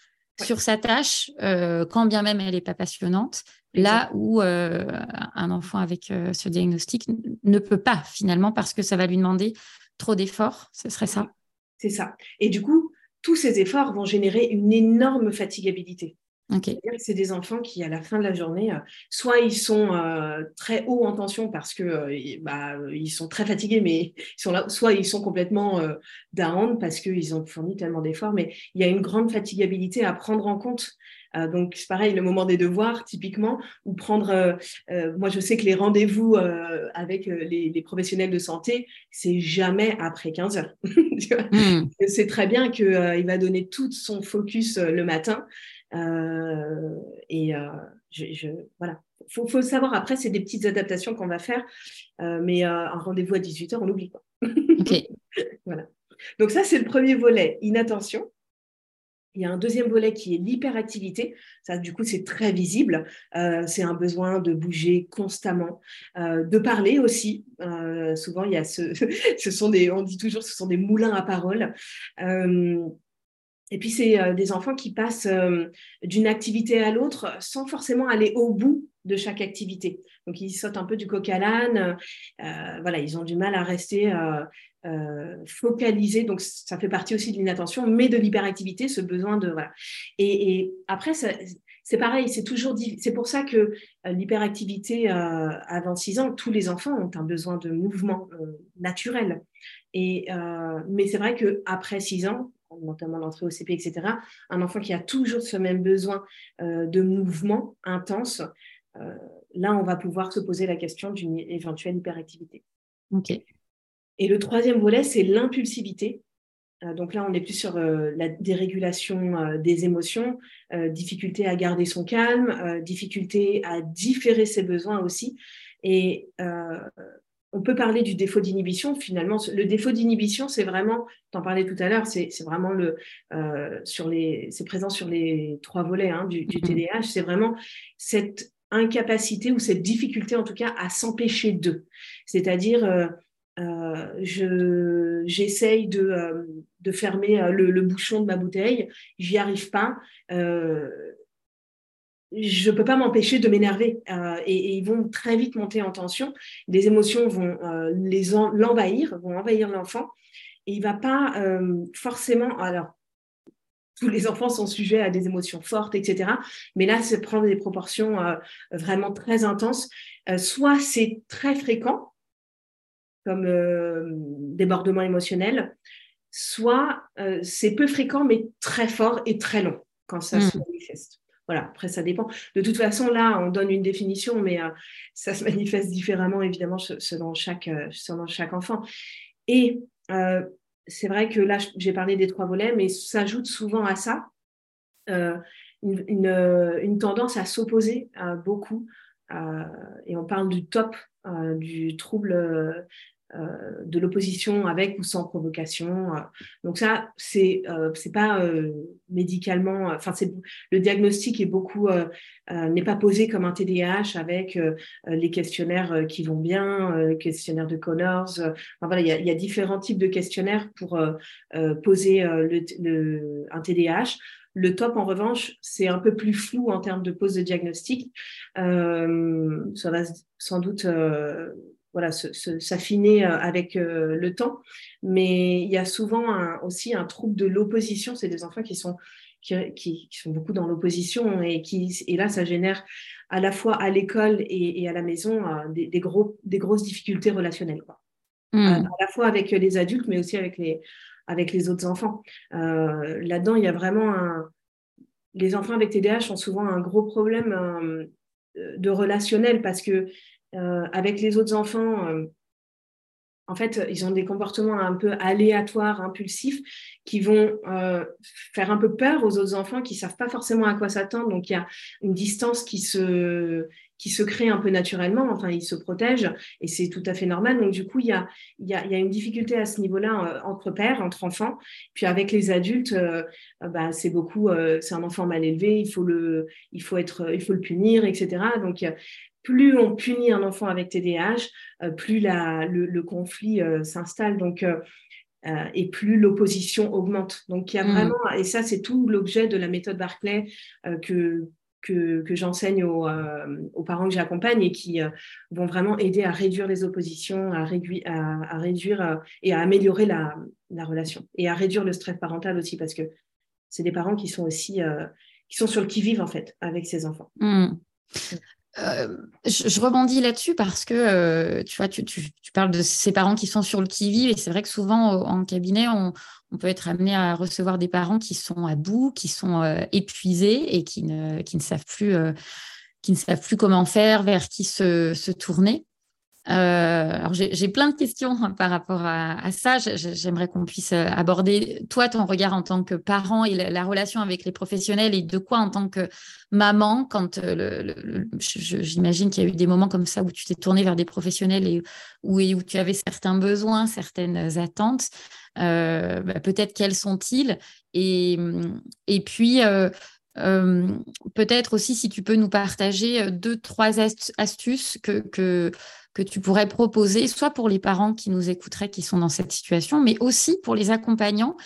Speaker 1: sur sa tâche, quand bien même elle n'est pas passionnante, là où euh, un enfant avec euh, ce diagnostic ne peut pas finalement parce que ça va lui demander trop d'efforts. Ce serait ça?
Speaker 2: C'est ça. Et du coup, tous ces efforts vont générer une énorme fatigabilité. C'est des enfants qui, à la fin de la journée, euh, soit ils sont très haut en tension parce que bah, ils sont très fatigués, mais ils sont là, soit ils sont complètement down parce qu'ils ont fourni tellement d'efforts. Mais il y a une grande fatigabilité à prendre en compte euh, donc, c'est pareil, le moment des devoirs, typiquement, ou prendre. Euh, euh, moi, je sais que les rendez-vous avec les, professionnels de santé, c'est jamais après 15 heures. (laughs) Hmm. C'est très bien qu'il va donner tout son focus le matin. Et je, voilà. Faut, faut savoir, après, c'est des petites adaptations qu'on va faire, mais un rendez-vous à 18h, on l'oublie pas. (laughs) voilà. Donc ça, c'est le premier volet, inattention. Il y a un deuxième volet qui est l'hyperactivité. Ça, du coup, c'est très visible. Euh, c'est un besoin de bouger constamment, euh, de parler aussi. Euh, souvent, il y a ce, (laughs) ce sont des, on dit toujours, ce sont des moulins à parole. Et puis, c'est des enfants qui passent d'une activité à l'autre sans forcément aller au bout de chaque activité. Donc, ils sautent un peu du coq à l'âne. voilà, ils ont du mal à rester euh, focalisé. Donc, ça fait partie aussi de l'inattention, mais de l'hyperactivité, ce besoin de. Voilà. Et, après, c'est pareil, c'est toujours. C'est pour ça que euh, l'hyperactivité euh, avant 6 ans, tous les enfants ont un besoin de mouvement naturel. Et, mais c'est vrai qu'après 6 ans, notamment l'entrée au CP, etc., un enfant qui a toujours ce même besoin de mouvement intense, là, on va pouvoir se poser la question d'une éventuelle hyperactivité.
Speaker 1: OK.
Speaker 2: Et le troisième volet, c'est l'impulsivité. Euh, donc là, on est plus sur euh, la dérégulation euh, des émotions, difficulté à garder son calme, difficulté à différer ses besoins aussi. Et on peut parler du défaut d'inhibition. Finalement, le défaut d'inhibition, c'est vraiment, tu en parlais tout à l'heure, c'est vraiment le sur les, c'est présent sur les trois volets hein, du, du, TDAH. C'est vraiment cette incapacité ou cette difficulté en tout cas à s'empêcher d'eux. C'est-à-dire, je, j'essaye de, de fermer le, bouchon de ma bouteille, j'y arrive pas je ne peux pas m'empêcher de m'énerver euh, et, ils vont très vite monter en tension. Les émotions vont euh, les l'envahir, vont envahir l'enfant et il va pas euh, forcément. Alors, tous les enfants sont sujets à des émotions fortes, etc. Mais là, c'est prendre des proportions vraiment très intenses. soit c'est très fréquent, comme débordement émotionnel, soit c'est peu fréquent, mais très fort et très long quand ça se hmm. manifeste. Voilà, après, ça dépend. De toute façon, là, on donne une définition, mais euh, ça se manifeste différemment, évidemment, selon chaque, euh, selon chaque enfant. Et euh, c'est vrai que là, j'ai parlé des trois volets, mais s'ajoute souvent à ça une, tendance à s'opposer beaucoup. et on parle du top du trouble de l'opposition avec ou sans provocation. Euh. Donc ça, c'est euh, c'est pas médicalement. Enfin, c'est le diagnostic est beaucoup n'est pas posé comme un TDAH avec les questionnaires qui vont bien, le questionnaire de Connors. Enfin, voilà, il y, a, y, a, différents types de questionnaires pour poser le, le, un TDAH. Le top, en revanche, c'est un peu plus flou en termes de pose de diagnostic. Euh, ça va sans doute voilà, s'affiner euh, avec euh, le temps. Mais il y a souvent aussi un trouble de l'opposition. C'est des enfants qui sont, qui, sont beaucoup dans l'opposition et, qui, et là, ça génère à la fois à l'école et, à la maison euh, des, gros, des grosses difficultés relationnelles. Quoi. Hmm. À, la fois avec les adultes, mais aussi avec les, avec les autres enfants. Là-dedans, il y a vraiment un... Les enfants avec TDAH ont souvent un gros problème de relationnel parce que euh, avec les autres enfants, euh, en fait, ils ont des comportements un peu aléatoires, impulsifs, qui vont euh, faire un peu peur aux autres enfants qui savent pas forcément à quoi s'attendre. Donc, il y a une distance qui se, qui se crée un peu naturellement. Enfin, ils se protègent et c'est tout à fait normal. Donc, du coup, il y a, y a, une difficulté à ce niveau-là entre pères, entre enfants. Puis avec les adultes, bah, c'est beaucoup, c'est un enfant mal élevé, il faut le, il faut être, il faut le punir, etc. Donc, plus on punit un enfant avec TDAH, euh, plus le, conflit euh, s'installe. Donc, euh, et plus l'opposition augmente. Donc, il y a mm. vraiment, et ça, c'est tout l'objet de la méthode Barclay que, que, j'enseigne aux, parents que j'accompagne et qui vont vraiment aider à réduire les oppositions, à, réduire, à, réduire et à améliorer la, relation et à réduire le stress parental aussi parce que c'est des parents qui sont aussi qui sont sur le qui-vive en fait avec ces enfants.
Speaker 1: Mm. Euh, je, rebondis là-dessus parce que euh, tu vois, tu, parles de ces parents qui sont sur le qui-vive et c'est vrai que souvent en cabinet, on, peut être amené à recevoir des parents qui sont à bout, qui sont euh, épuisés et qui ne, savent plus. qui ne savent plus comment faire, vers qui se, se tourner. Euh, alors j'ai plein de questions hein, par rapport à, ça. J'aimerais qu'on puisse euh, aborder toi ton regard en tant que parent et la, relation avec les professionnels et de quoi en tant que maman quand euh, j'imagine qu'il y a eu des moments comme ça où tu t'es tournée vers des professionnels et où, où, tu avais certains besoins, certaines attentes. Bah, peut-être quels sont-ils? Et, et puis peut-être aussi si tu peux nous partager deux, trois astuces que, que, que tu pourrais proposer, soit pour les parents qui nous écouteraient, qui sont dans cette situation, mais aussi pour les accompagnants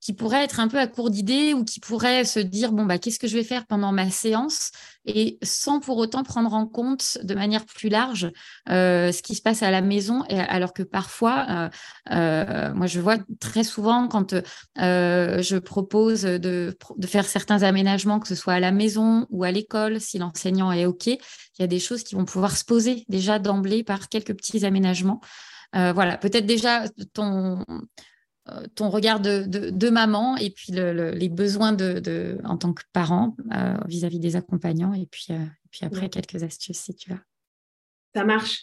Speaker 1: qui pourraient être un peu à court d'idées ou qui pourraient se dire bon bah qu'est-ce que je vais faire pendant ma séance? Et sans pour autant prendre en compte de manière plus large euh, ce qui se passe à la maison et alors que parfois euh, euh, moi je vois très souvent quand je propose de, faire certains aménagements que ce soit à la maison ou à l'école si l'enseignant est ok il y a des choses qui vont pouvoir se poser déjà d'emblée par quelques petits aménagements. Voilà, peut-être déjà ton, ton regard de, maman et puis les besoins de, en tant que parent euh, vis-à-vis des accompagnants et puis, euh, puis après quelques astuces si tu veux.
Speaker 2: Ça marche.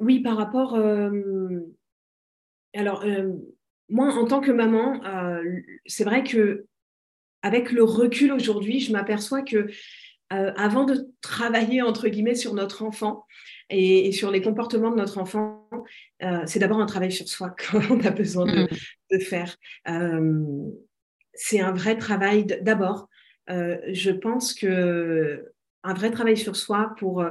Speaker 2: oui, par rapport... alors, moi, en tant que maman, c'est vrai que avec le recul aujourd'hui, je m'aperçois que avant de travailler entre guillemets sur notre enfant, et, sur les comportements de notre enfant, euh, c'est d'abord un travail sur soi (laughs) qu'on a besoin de, mm. faire. Euh, c'est un vrai travail d'abord. Euh, je pense que un vrai travail sur soi pour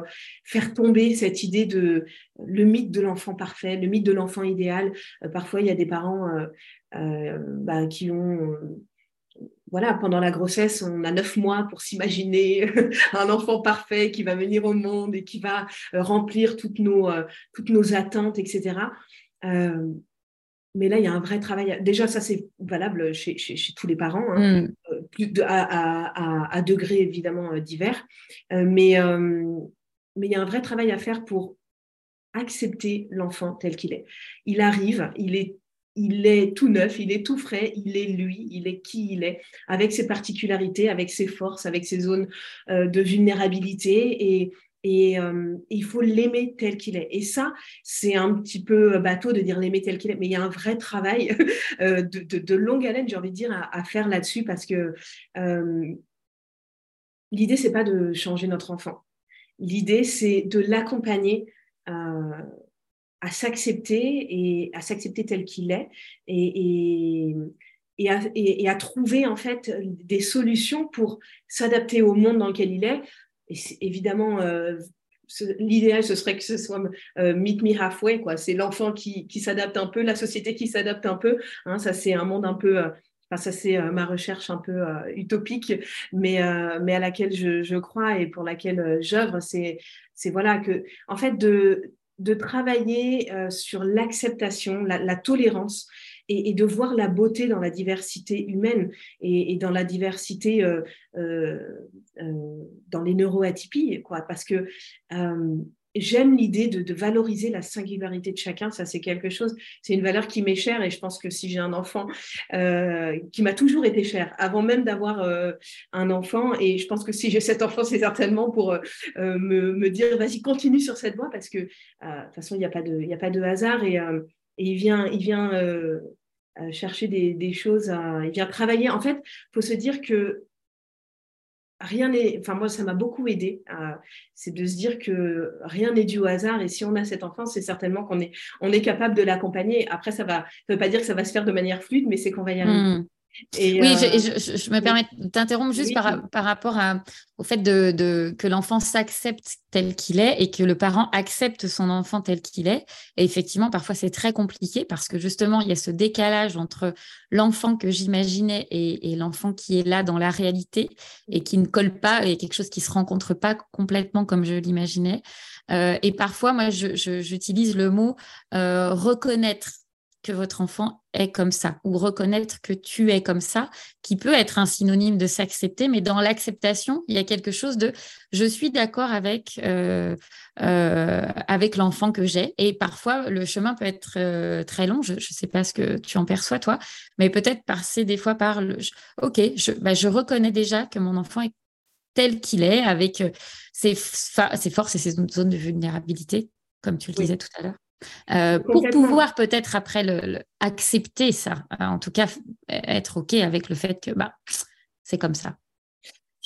Speaker 2: faire tomber cette idée de le mythe de l'enfant parfait, le mythe de l'enfant idéal. Parfois, il y a des parents bah, qui ont voilà, pendant la grossesse, on a neuf mois pour s'imaginer (laughs) un enfant parfait qui va venir au monde et qui va remplir toutes nos, toutes nos attentes, etc. mais là, il y a un vrai travail. Déjà, ça, c'est valable chez, tous les parents. Hein. Mm à, degrés évidemment euh, divers. Euh, mais, euh, mais il y a un vrai travail à faire pour accepter l'enfant tel qu'il est. Il arrive, il est il est tout neuf, il est tout frais, il est lui, il est qui il est, avec ses particularités, avec ses forces, avec ses zones de vulnérabilité. Et, euh, il faut l'aimer tel qu'il est. Et ça, c'est un petit peu bateau de dire l'aimer tel qu'il est, mais il y a un vrai travail (laughs) euh, de, longue haleine, j'ai envie de dire, à, faire là-dessus parce que euh, l'idée, c'est pas de changer notre enfant. L'idée, c'est de l'accompagner à s'accepter et à s'accepter tel qu'il est et, et, à, et, à, trouver en fait des solutions pour s'adapter au monde dans lequel il est et évidemment, euh, l'idéal, ce serait que ce soit euh, meet me halfway, quoi. C'est l'enfant qui, qui s'adapte un peu, la société qui s'adapte un peu. Hein, ça, c'est un monde un peu. Euh, ça, c'est ma recherche un peu utopique, mais, mais à laquelle je, je, crois et pour laquelle j'œuvre. C'est voilà que, en fait, de, de travailler sur l'acceptation, la, tolérance et, de voir la beauté dans la diversité humaine et, dans la diversité euh, euh, euh, dans les neuroatypies, quoi. Parce que j'aime l'idée de, valoriser la singularité de chacun. Ça, c'est quelque chose, c'est une valeur qui m'est chère et je pense que si j'ai un enfant qui m'a toujours été cher, avant même d'avoir un enfant, et je pense que si j'ai cet enfant, c'est certainement pour me, me, dire, vas-y, continue sur cette voie parce que de toute façon, il n'y a, pas de, hasard et il vient, euh, euh, chercher des, choses, il vient travailler. En fait, il faut se dire que rien n'est, enfin moi ça m'a beaucoup aidé, c'est de se dire que rien n'est dû au hasard et si on a cet enfant, c'est certainement qu'on est, on est capable de l'accompagner. Après ça va, ça veut pas dire que ça va se faire de manière fluide, mais c'est qu'on va y arriver.
Speaker 1: Mmh oui, euh, je, me permets de t'interrompre juste par, rapport au fait de, que l'enfant s'accepte tel qu'il est et que le parent accepte son enfant tel qu'il est. Et effectivement, parfois, c'est très compliqué parce que justement, il y a ce décalage entre l'enfant que j'imaginais et, l'enfant qui est là dans la réalité et qui ne colle pas et quelque chose qui ne se rencontre pas complètement comme je l'imaginais. Euh, et parfois, moi, j'utilise le mot euh, reconnaître que votre enfant est comme ça ou reconnaître que tu es comme ça, qui peut être un synonyme de s'accepter, mais dans l'acceptation, il y a quelque chose de je suis d'accord avec, euh, euh, avec l'enfant que j'ai. Et parfois, le chemin peut être euh, très long. Je ne sais pas ce que tu en perçois, toi, mais peut-être passer des fois par le OK, je, bah, je reconnais déjà que mon enfant est tel qu'il est, avec ses, ses forces et ses zones de vulnérabilité, comme tu le disais tout à l'heure. Euh, pour pouvoir peut-être après le, accepter ça, euh, en tout cas être OK avec le fait que bah, c'est comme ça.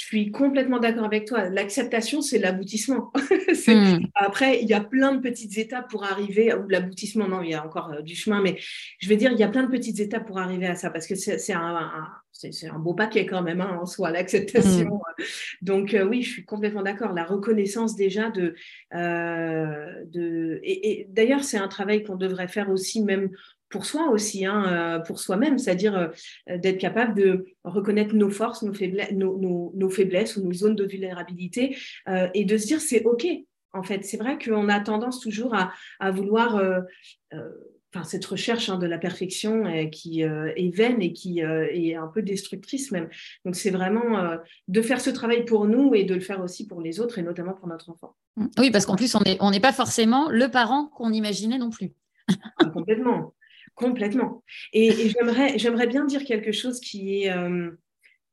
Speaker 2: Je suis complètement d'accord avec toi. L'acceptation, c'est l'aboutissement. (laughs) Hmm. Après, il y a plein de petites étapes pour arriver, ou l'aboutissement, non, il y a encore euh, du chemin, mais je veux dire, il y a plein de petites étapes pour arriver à ça, parce que c'est un, c'est un beau paquet quand même hein, en soi, l'acceptation. Mm. Donc euh, oui, je suis complètement d'accord. La reconnaissance déjà de... Euh, de et, d'ailleurs, c'est un travail qu'on devrait faire aussi même pour soi aussi, hein, euh, pour soi-même, c'est-à-dire d'être capable de reconnaître nos forces, nos, faiblesses, nos, faiblesses ou nos zones de vulnérabilité et de se dire c'est OK. En fait, c'est vrai qu'on a tendance toujours à, à vouloir cette recherche hein, de la perfection euh, qui euh, est vaine et qui euh, est un peu destructrice même. Donc c'est vraiment de faire ce travail pour nous et de le faire aussi pour les autres et notamment pour notre enfant.
Speaker 1: Mmh. Oui, parce qu'en plus on n'est on pas forcément le parent qu'on imaginait non plus.
Speaker 2: Ah, complètement, complètement. Et, et j'aimerais bien dire quelque chose qui est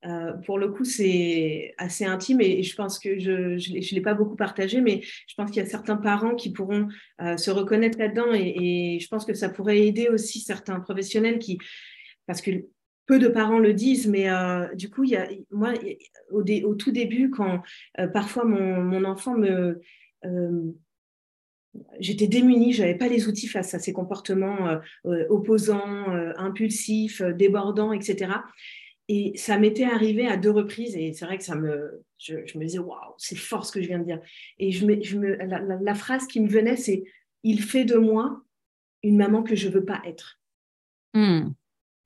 Speaker 2: euh, pour le coup, c'est assez intime et, je pense que je ne l'ai pas beaucoup partagé, mais je pense qu'il y a certains parents qui pourront euh, se reconnaître là-dedans et, je pense que ça pourrait aider aussi certains professionnels qui, parce que peu de parents le disent, mais euh, du coup, il y a, moi, au, au, tout début, quand parfois mon, mon, enfant me... J'étais démunie, je n'avais pas les outils face à ces comportements opposants, impulsifs, débordants, etc et ça m'était arrivé à deux reprises, et c'est vrai que ça me, je, me disais, waouh, c'est fort ce que je viens de dire. Et je me, je me, la, phrase qui me venait, c'est, il fait de moi une maman que je veux pas être. Hmm.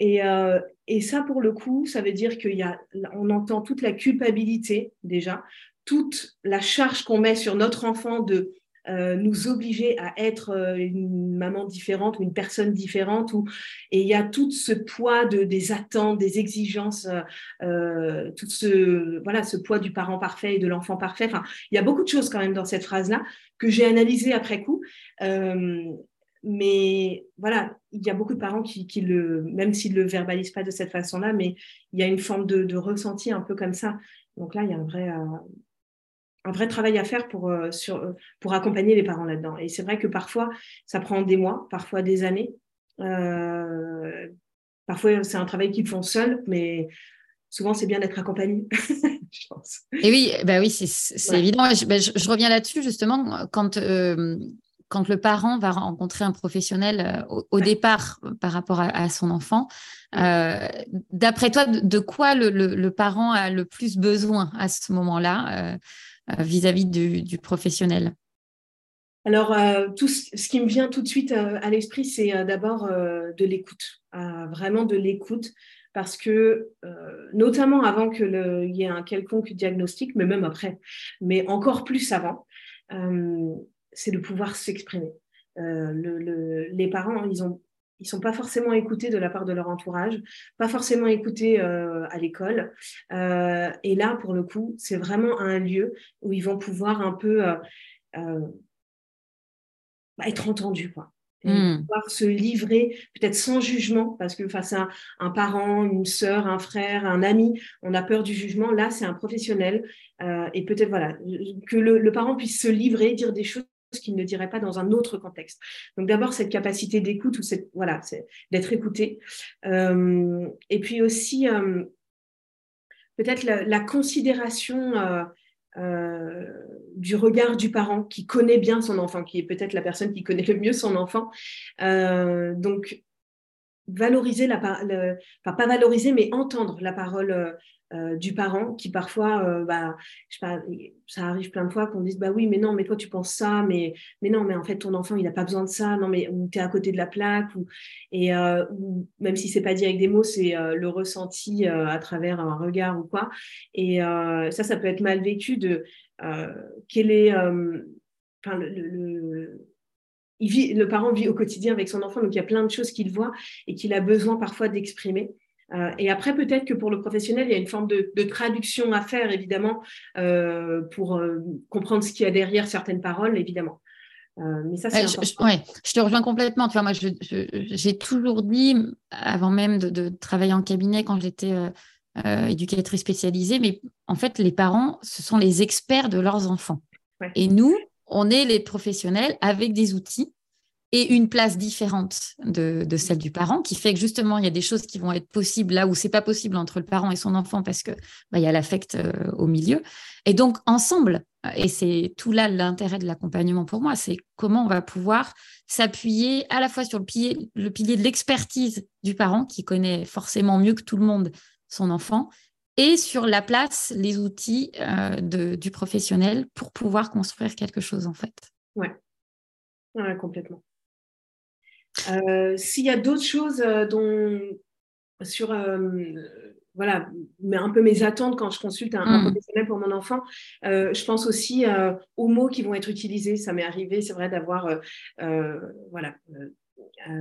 Speaker 2: Et, euh, et, ça, pour le coup, ça veut dire qu'il y a, on entend toute la culpabilité déjà, toute la charge qu'on met sur notre enfant de euh, nous obliger à être euh, une maman différente ou une personne différente. Et il y a tout ce poids de, des attentes, des exigences, euh, tout ce, voilà, ce poids du parent parfait et de l'enfant parfait. Enfin, il y a beaucoup de choses quand même dans cette phrase-là que j'ai analysées après coup. mais voilà, il y a beaucoup de parents qui, le, même s'ils ne le verbalisent pas de cette façon-là, mais il y a une forme de, ressenti un peu comme ça. Donc là, il y a un vrai, un vrai travail à faire pour, euh, sur, euh, pour accompagner les parents là-dedans. Et c'est vrai que parfois, ça prend des mois, parfois des années. Euh, parfois, c'est un travail qu'ils font seuls, mais souvent, c'est bien d'être accompagné. (laughs)
Speaker 1: je pense. Et oui, bah oui c'est évident. Bah, je, reviens là-dessus, justement, quand, quand le parent va rencontrer un professionnel au, départ par rapport à, son enfant, d'après toi, de, quoi le, le, parent a le plus besoin à ce moment-là euh, vis-à-vis du, professionnel?
Speaker 2: Alors, euh, tout ce qui me vient tout de suite euh, à l'esprit, c'est d'abord de l'écoute, vraiment de l'écoute, parce que, notamment avant qu'il y ait un quelconque diagnostic, mais même après, mais encore plus avant, c'est de pouvoir s'exprimer. les parents, ils ont ils sont pas forcément écoutés de la part de leur entourage, pas forcément écoutés euh, à l'école. Euh, et là, pour le coup, c'est vraiment un lieu où ils vont pouvoir un peu euh, bah, être entendus, quoi. Hmm. pouvoir se livrer, peut-être sans jugement, parce que face à un, parent, une sœur, un frère, un ami, on a peur du jugement. Là, c'est un professionnel. et peut-être, voilà, que le, parent puisse se livrer, dire des choses qu'il ne dirait pas dans un autre contexte. Donc d'abord cette capacité d'écoute ou voilà, d'être écouté. Euh, et puis aussi euh, peut-être la, considération euh, du regard du parent qui connaît bien son enfant, qui est peut-être la personne qui connaît le mieux son enfant. donc valoriser la, enfin pas valoriser mais entendre la parole euh, du parent qui parfois, euh, bah, ça arrive plein de fois qu'on dise bah oui, mais non, mais toi tu penses ça, mais, mais non, mais en fait ton enfant il n'a pas besoin de ça, non, mais tu es à côté de la plaque, ou, et euh, même si c'est pas dit avec des mots, c'est le ressenti à travers un regard ou quoi. Et ça, ça peut être mal vécu de quel est. Enfin, le, il vit, le parent vit au quotidien avec son enfant, donc il y a plein de choses qu'il voit et qu'il a besoin parfois d'exprimer. Euh, et après, peut-être que pour le professionnel, il y a une forme de, traduction à faire, évidemment, euh, pour euh, comprendre ce qu'il y a derrière certaines paroles, évidemment.
Speaker 1: mais ça, c'est je, je te rejoins complètement. Moi, j'ai toujours dit, avant même de, travailler en cabinet, quand j'étais éducatrice spécialisée, mais en fait, les parents, ce sont les experts de leurs enfants. Et nous, on est les professionnels avec des outils et une place différente de, celle du parent, qui fait que justement, il y a des choses qui vont être possibles là où c'est pas possible entre le parent et son enfant parce que bah, il y a l'affect euh, au milieu. Et donc, ensemble, euh, et c'est tout là l'intérêt de l'accompagnement pour moi, c'est comment on va pouvoir s'appuyer à la fois sur le pilier, le pilier de l'expertise du parent, qui connaît forcément mieux que tout le monde son enfant, et sur la place, les outils euh, de, du professionnel pour pouvoir construire quelque chose en fait.
Speaker 2: Ouais, ouais complètement. Euh, s'il y a d'autres choses euh, dont, sur, voilà, mais un peu mes attentes quand je consulte un, hmm. professionnel pour mon enfant, je pense aussi aux mots qui vont être utilisés. Ça m'est arrivé, c'est vrai, d'avoir, voilà.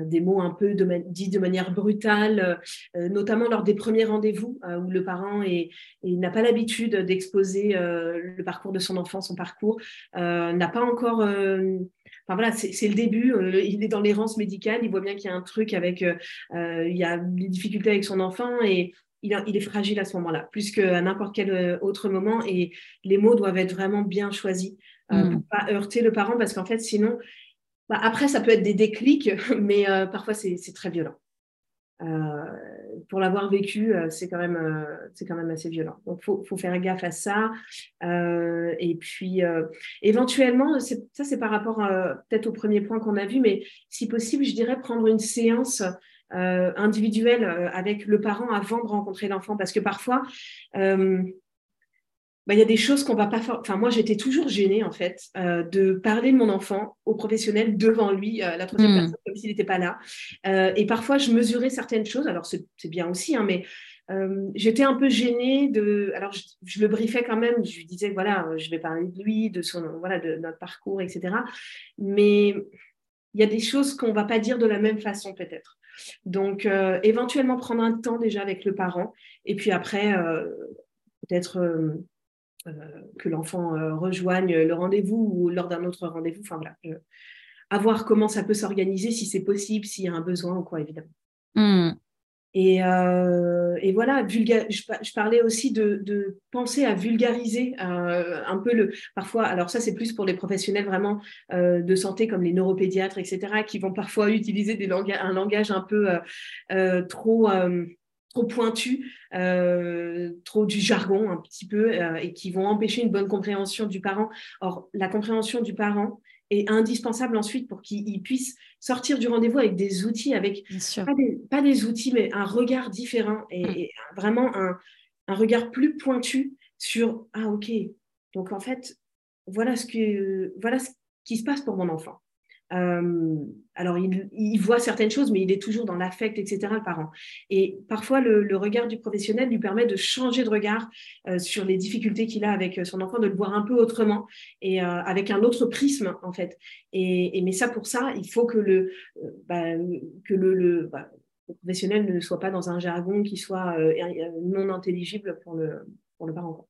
Speaker 2: Des mots un peu de, dits de manière brutale, notamment lors des premiers rendez-vous où le parent est, n'a pas l'habitude d'exposer le parcours de son enfant, son parcours, n'a pas encore voilà, c'est le début. Euh, il est dans l'errance médicale. Il voit bien qu'il y a un truc avec, euh, euh, il y a des difficultés avec son enfant et il, est fragile à ce moment-là, plus qu'à n'importe quel autre moment. Et les mots doivent être vraiment bien choisis pour mm. pas heurter le parent, parce qu'en fait, sinon, bah, après, ça peut être des déclics, (laughs) mais parfois c'est très violent. Euh, pour l'avoir vécu, euh, c'est quand même euh, quand même assez violent. Donc faut faut faire gaffe à ça. et puis éventuellement, ça c'est par rapport peut-être au premier point qu'on a vu, mais si possible, je dirais prendre une séance individuelle avec le parent avant de rencontrer l'enfant, parce que parfois, bah, il y a des choses qu'on va pas faire. Enfin, moi, j'étais toujours gênée, en fait, euh, de parler de mon enfant au professionnel devant lui, euh, la troisième hmm. personne, comme s'il n'était pas là. Euh, et parfois, je mesurais certaines choses. Alors, c'est bien aussi, hein, mais j'étais un peu gênée de. Alors, je, le briefais quand même. Je lui disais, voilà, je vais parler de lui, de son, voilà, de notre parcours, etc. Mais il y a des choses qu'on va pas dire de la même façon, peut-être. Donc, éventuellement, prendre un temps déjà avec le parent. Et puis après, peut-être que l'enfant euh, rejoigne le rendez-vous ou lors d'un autre rendez-vous. Enfin voilà, à voir comment ça peut s'organiser, si c'est possible, s'il y a un besoin ou quoi, évidemment. Hmm. Et, euh, et, voilà, je, parlais aussi de, penser à vulgariser un peu le. Parfois, alors ça, c'est plus pour les professionnels vraiment de santé comme les neuropédiatres, etc., qui vont parfois (laughs) utiliser des un langage un peu trop trop pointus, euh, trop du jargon un petit peu, euh, et qui vont empêcher une bonne compréhension du parent. Or, la compréhension du parent est indispensable ensuite pour qu'il puisse sortir du rendez-vous avec des outils, avec pas des, outils, mais un regard différent et, mm. vraiment un, un, regard plus pointu sur ah ok, donc en fait voilà ce que voilà ce qui se passe pour mon enfant. Euh, alors, il, voit certaines choses, mais il est toujours dans l'affect, etc., le parent. Et parfois, le, regard du professionnel lui permet de changer de regard euh, sur les difficultés qu'il a avec son enfant, de le voir un peu autrement et euh, avec un autre prisme, en fait. Et, mais ça, pour ça, il faut que le, bah, que bah, le, professionnel ne soit pas dans un jargon qui soit non intelligible pour le, pour le parent.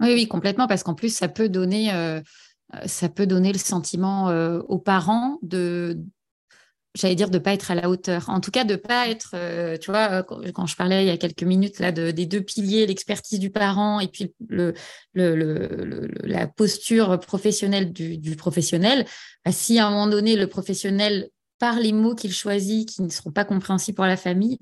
Speaker 1: Oui, oui, complètement, parce qu'en plus, ça peut donner euh, ça peut donner le sentiment euh, aux parents de, j'allais dire, de pas être à la hauteur. En tout cas, de pas être, euh, tu vois, quand je parlais il y a quelques minutes là de, des deux piliers, l'expertise du parent et puis la posture professionnelle du, professionnel, bah, si à un moment donné, le professionnel par les mots qu'il choisit, qui ne seront pas compréhensibles pour la famille,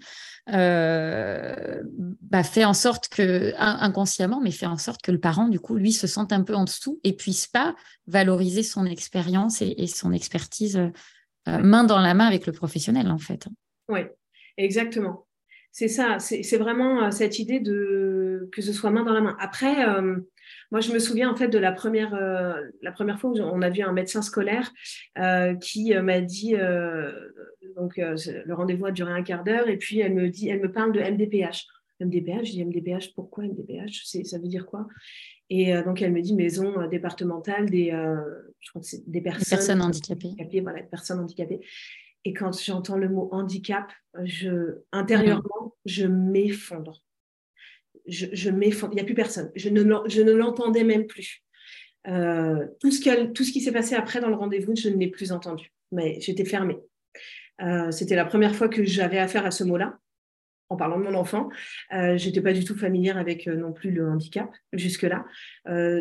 Speaker 1: euh, bah, fait en sorte que, inconsciemment, mais fait en sorte que le parent, du coup, lui, se sente un peu en dessous et puisse pas valoriser son expérience et, son expertise euh, main dans la main avec le professionnel, en fait.
Speaker 2: Oui, exactement. C'est ça, c'est vraiment euh, cette idée de que ce soit main dans la main. Après, moi, je me souviens en fait de la première, euh, la première fois où on a vu un médecin scolaire euh, qui euh, m'a dit, donc le rendez-vous a duré un quart d'heure, et puis elle me dit, elle me parle de MDPH. MDPH, je dis MDPH, pourquoi MDPH Ça veut dire quoi? Et donc elle me dit maison départementale des, je crois que des personnes,
Speaker 1: handicapées.
Speaker 2: Voilà, des personnes handicapées. Et quand j'entends le mot handicap, je, intérieurement, je m'effondre je, je Il n'y a plus personne. Je ne, l'entendais même plus. Euh, tout, ce tout ce qui s'est passé après dans le rendez-vous, je ne l'ai plus entendu. Mais j'étais fermée. Euh, c'était la première fois que j'avais affaire à ce mot-là, en parlant de mon enfant. Euh, je n'étais pas du tout familière avec non plus le handicap jusque-là.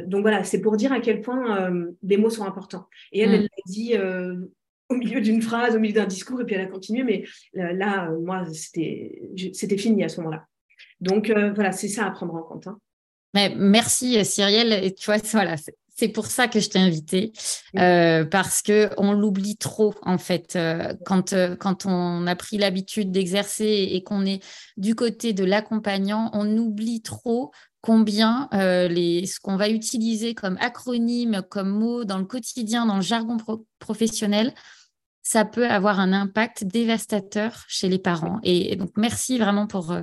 Speaker 2: donc voilà, c'est pour dire à quel point les mots sont importants. Et elle, elle mm. l'a dit au milieu d'une phrase, au milieu d'un discours, et puis elle a continué. Mais là, moi, c'était fini à ce moment-là. Donc euh, voilà, c'est ça à prendre en compte. Hein.
Speaker 1: Mais merci Cyrielle. Et tu vois, voilà, c'est pour ça que je t'ai invité, euh, parce que on l'oublie trop en fait euh, quand quand on a pris l'habitude d'exercer et qu'on est du côté de l'accompagnant, on oublie trop combien les ce qu'on va utiliser comme acronyme, comme mot dans le quotidien, dans le jargon professionnel, ça peut avoir un impact dévastateur chez les parents. et donc merci vraiment pour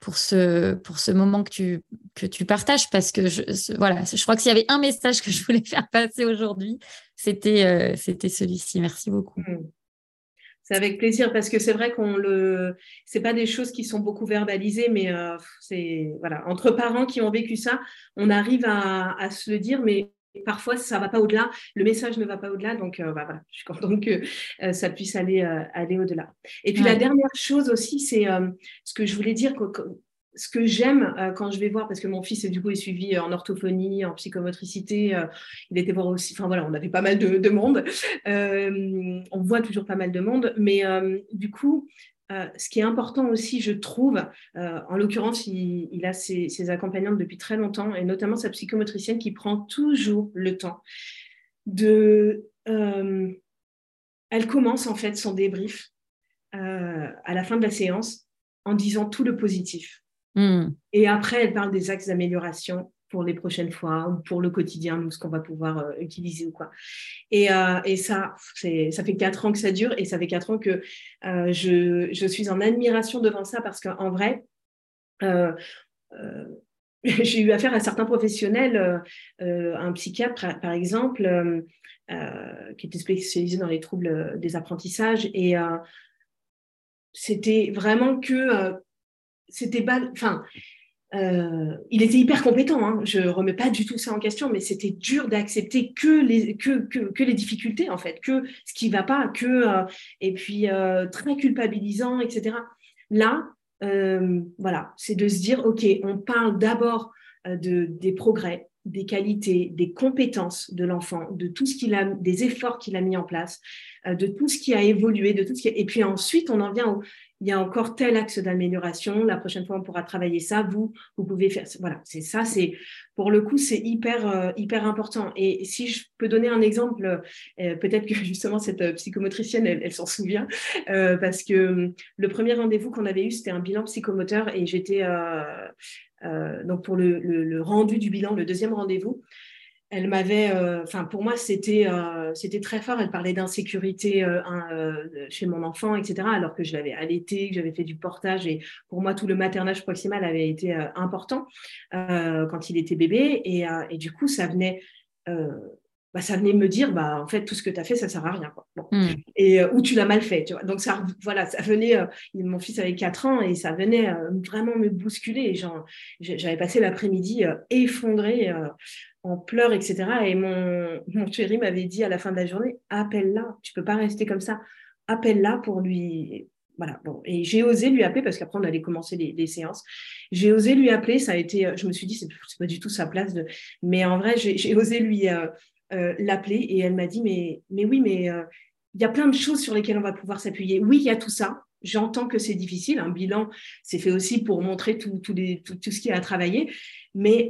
Speaker 1: pour ce, moment que tu, partages parce que je, crois que s'il y avait un message que je voulais (laughs) faire passer aujourd'hui, c'était euh, celui-ci. Merci beaucoup. Mmh.
Speaker 2: C'est avec plaisir parce que c'est vrai qu'on le, c'est pas des choses qui sont beaucoup verbalisées, mais euh, c'est voilà entre parents qui ont vécu ça, on arrive à, à se le dire, mais parfois, ça ne va pas au-delà, le message ne va pas au-delà, donc euh, bah, voilà, je suis contente que euh, ça puisse aller, euh, aller au-delà. Et puis la dernière chose aussi, c'est ce que je voulais dire, ce que j'aime quand je vais voir, parce que mon fils du coup est suivi en orthophonie, en psychomotricité, il était voir aussi, enfin voilà, on avait pas mal de, de monde, on voit toujours pas mal de monde, mais du coup, euh, ce qui est important aussi, je trouve, euh, en l'occurrence, il, a ses, accompagnantes depuis très longtemps, et notamment sa psychomotricienne qui prend toujours le temps de... Euh, elle commence en fait son débrief à la fin de la séance en disant tout le positif. Hmm. Et après, elle parle des axes d'amélioration pour les prochaines fois ou pour le quotidien, nous, ce qu'on va pouvoir utiliser ou quoi. Et, et ça, ça fait quatre ans que ça dure et ça fait quatre ans que je, je, suis en admiration devant ça parce qu'en vrai, (laughs) j'ai eu affaire à certains professionnels, euh, euh, un psychiatre par exemple, euh, qui était spécialisé dans les troubles des apprentissages, et c'était vraiment que c'était enfin. Il était hyper compétent, hein. je ne remets pas du tout ça en question, mais c'était dur d'accepter que les, difficultés, en fait, que ce qui ne va pas, que, et puis très culpabilisant, etc. Là, euh, voilà, c'est de se dire, OK, on parle d'abord euh, de, des progrès, des qualités, des compétences de l'enfant, de tout ce qu'il a, des efforts qu'il a mis en place, euh, de tout ce qui a évolué, de tout ce qui et puis ensuite on en vient au, il y a encore tel axe d'amélioration. La prochaine fois, on pourra travailler ça. Vous, vous pouvez faire. Voilà, c'est ça. C'est pour le coup, c'est hyper, euh, hyper important. Et si je peux donner un exemple, euh, peut-être que (laughs) justement cette euh, psychomotricienne, elle, s'en souvient, parce que le premier rendez-vous qu'on avait eu, c'était un bilan psychomoteur, et j'étais donc pour le, rendu du bilan, le deuxième rendez-vous elle m'avait, euh, enfin pour moi c'était euh, c'était très fort. Elle parlait d'insécurité euh, chez mon enfant, etc. Alors que je l'avais allaité, que j'avais fait du portage et pour moi tout le maternage proximal avait été important quand il était bébé et, et, du coup ça venait bah, ça venait me dire bah en fait tout ce que tu as fait ça sert à rien quoi. Hmm. et ou tu l'as mal fait tu vois donc ça voilà ça venait mon fils avait 4 ans et ça venait vraiment me bousculer j'avais passé l'après-midi effondrée en pleurs, etc. Et mon, mon chéri m'avait dit à la fin de la journée, appelle-la, tu peux pas rester comme ça, appelle-la pour lui... Voilà, bon. Et j'ai osé lui appeler, parce qu'après, on allait commencer les, séances. J'ai osé lui appeler, ça a été, je me suis dit, c'est pas du tout sa place. De... Mais en vrai, j'ai osé lui euh, euh, l'appeler et elle m'a dit, mais, mais oui, mais euh, il y a plein de choses sur lesquelles on va pouvoir s'appuyer. Oui, il y a tout ça. J'entends que c'est difficile. Un bilan, c'est fait aussi pour montrer tout, tout, les, tout, tout ce qu'il y a à travailler. Mais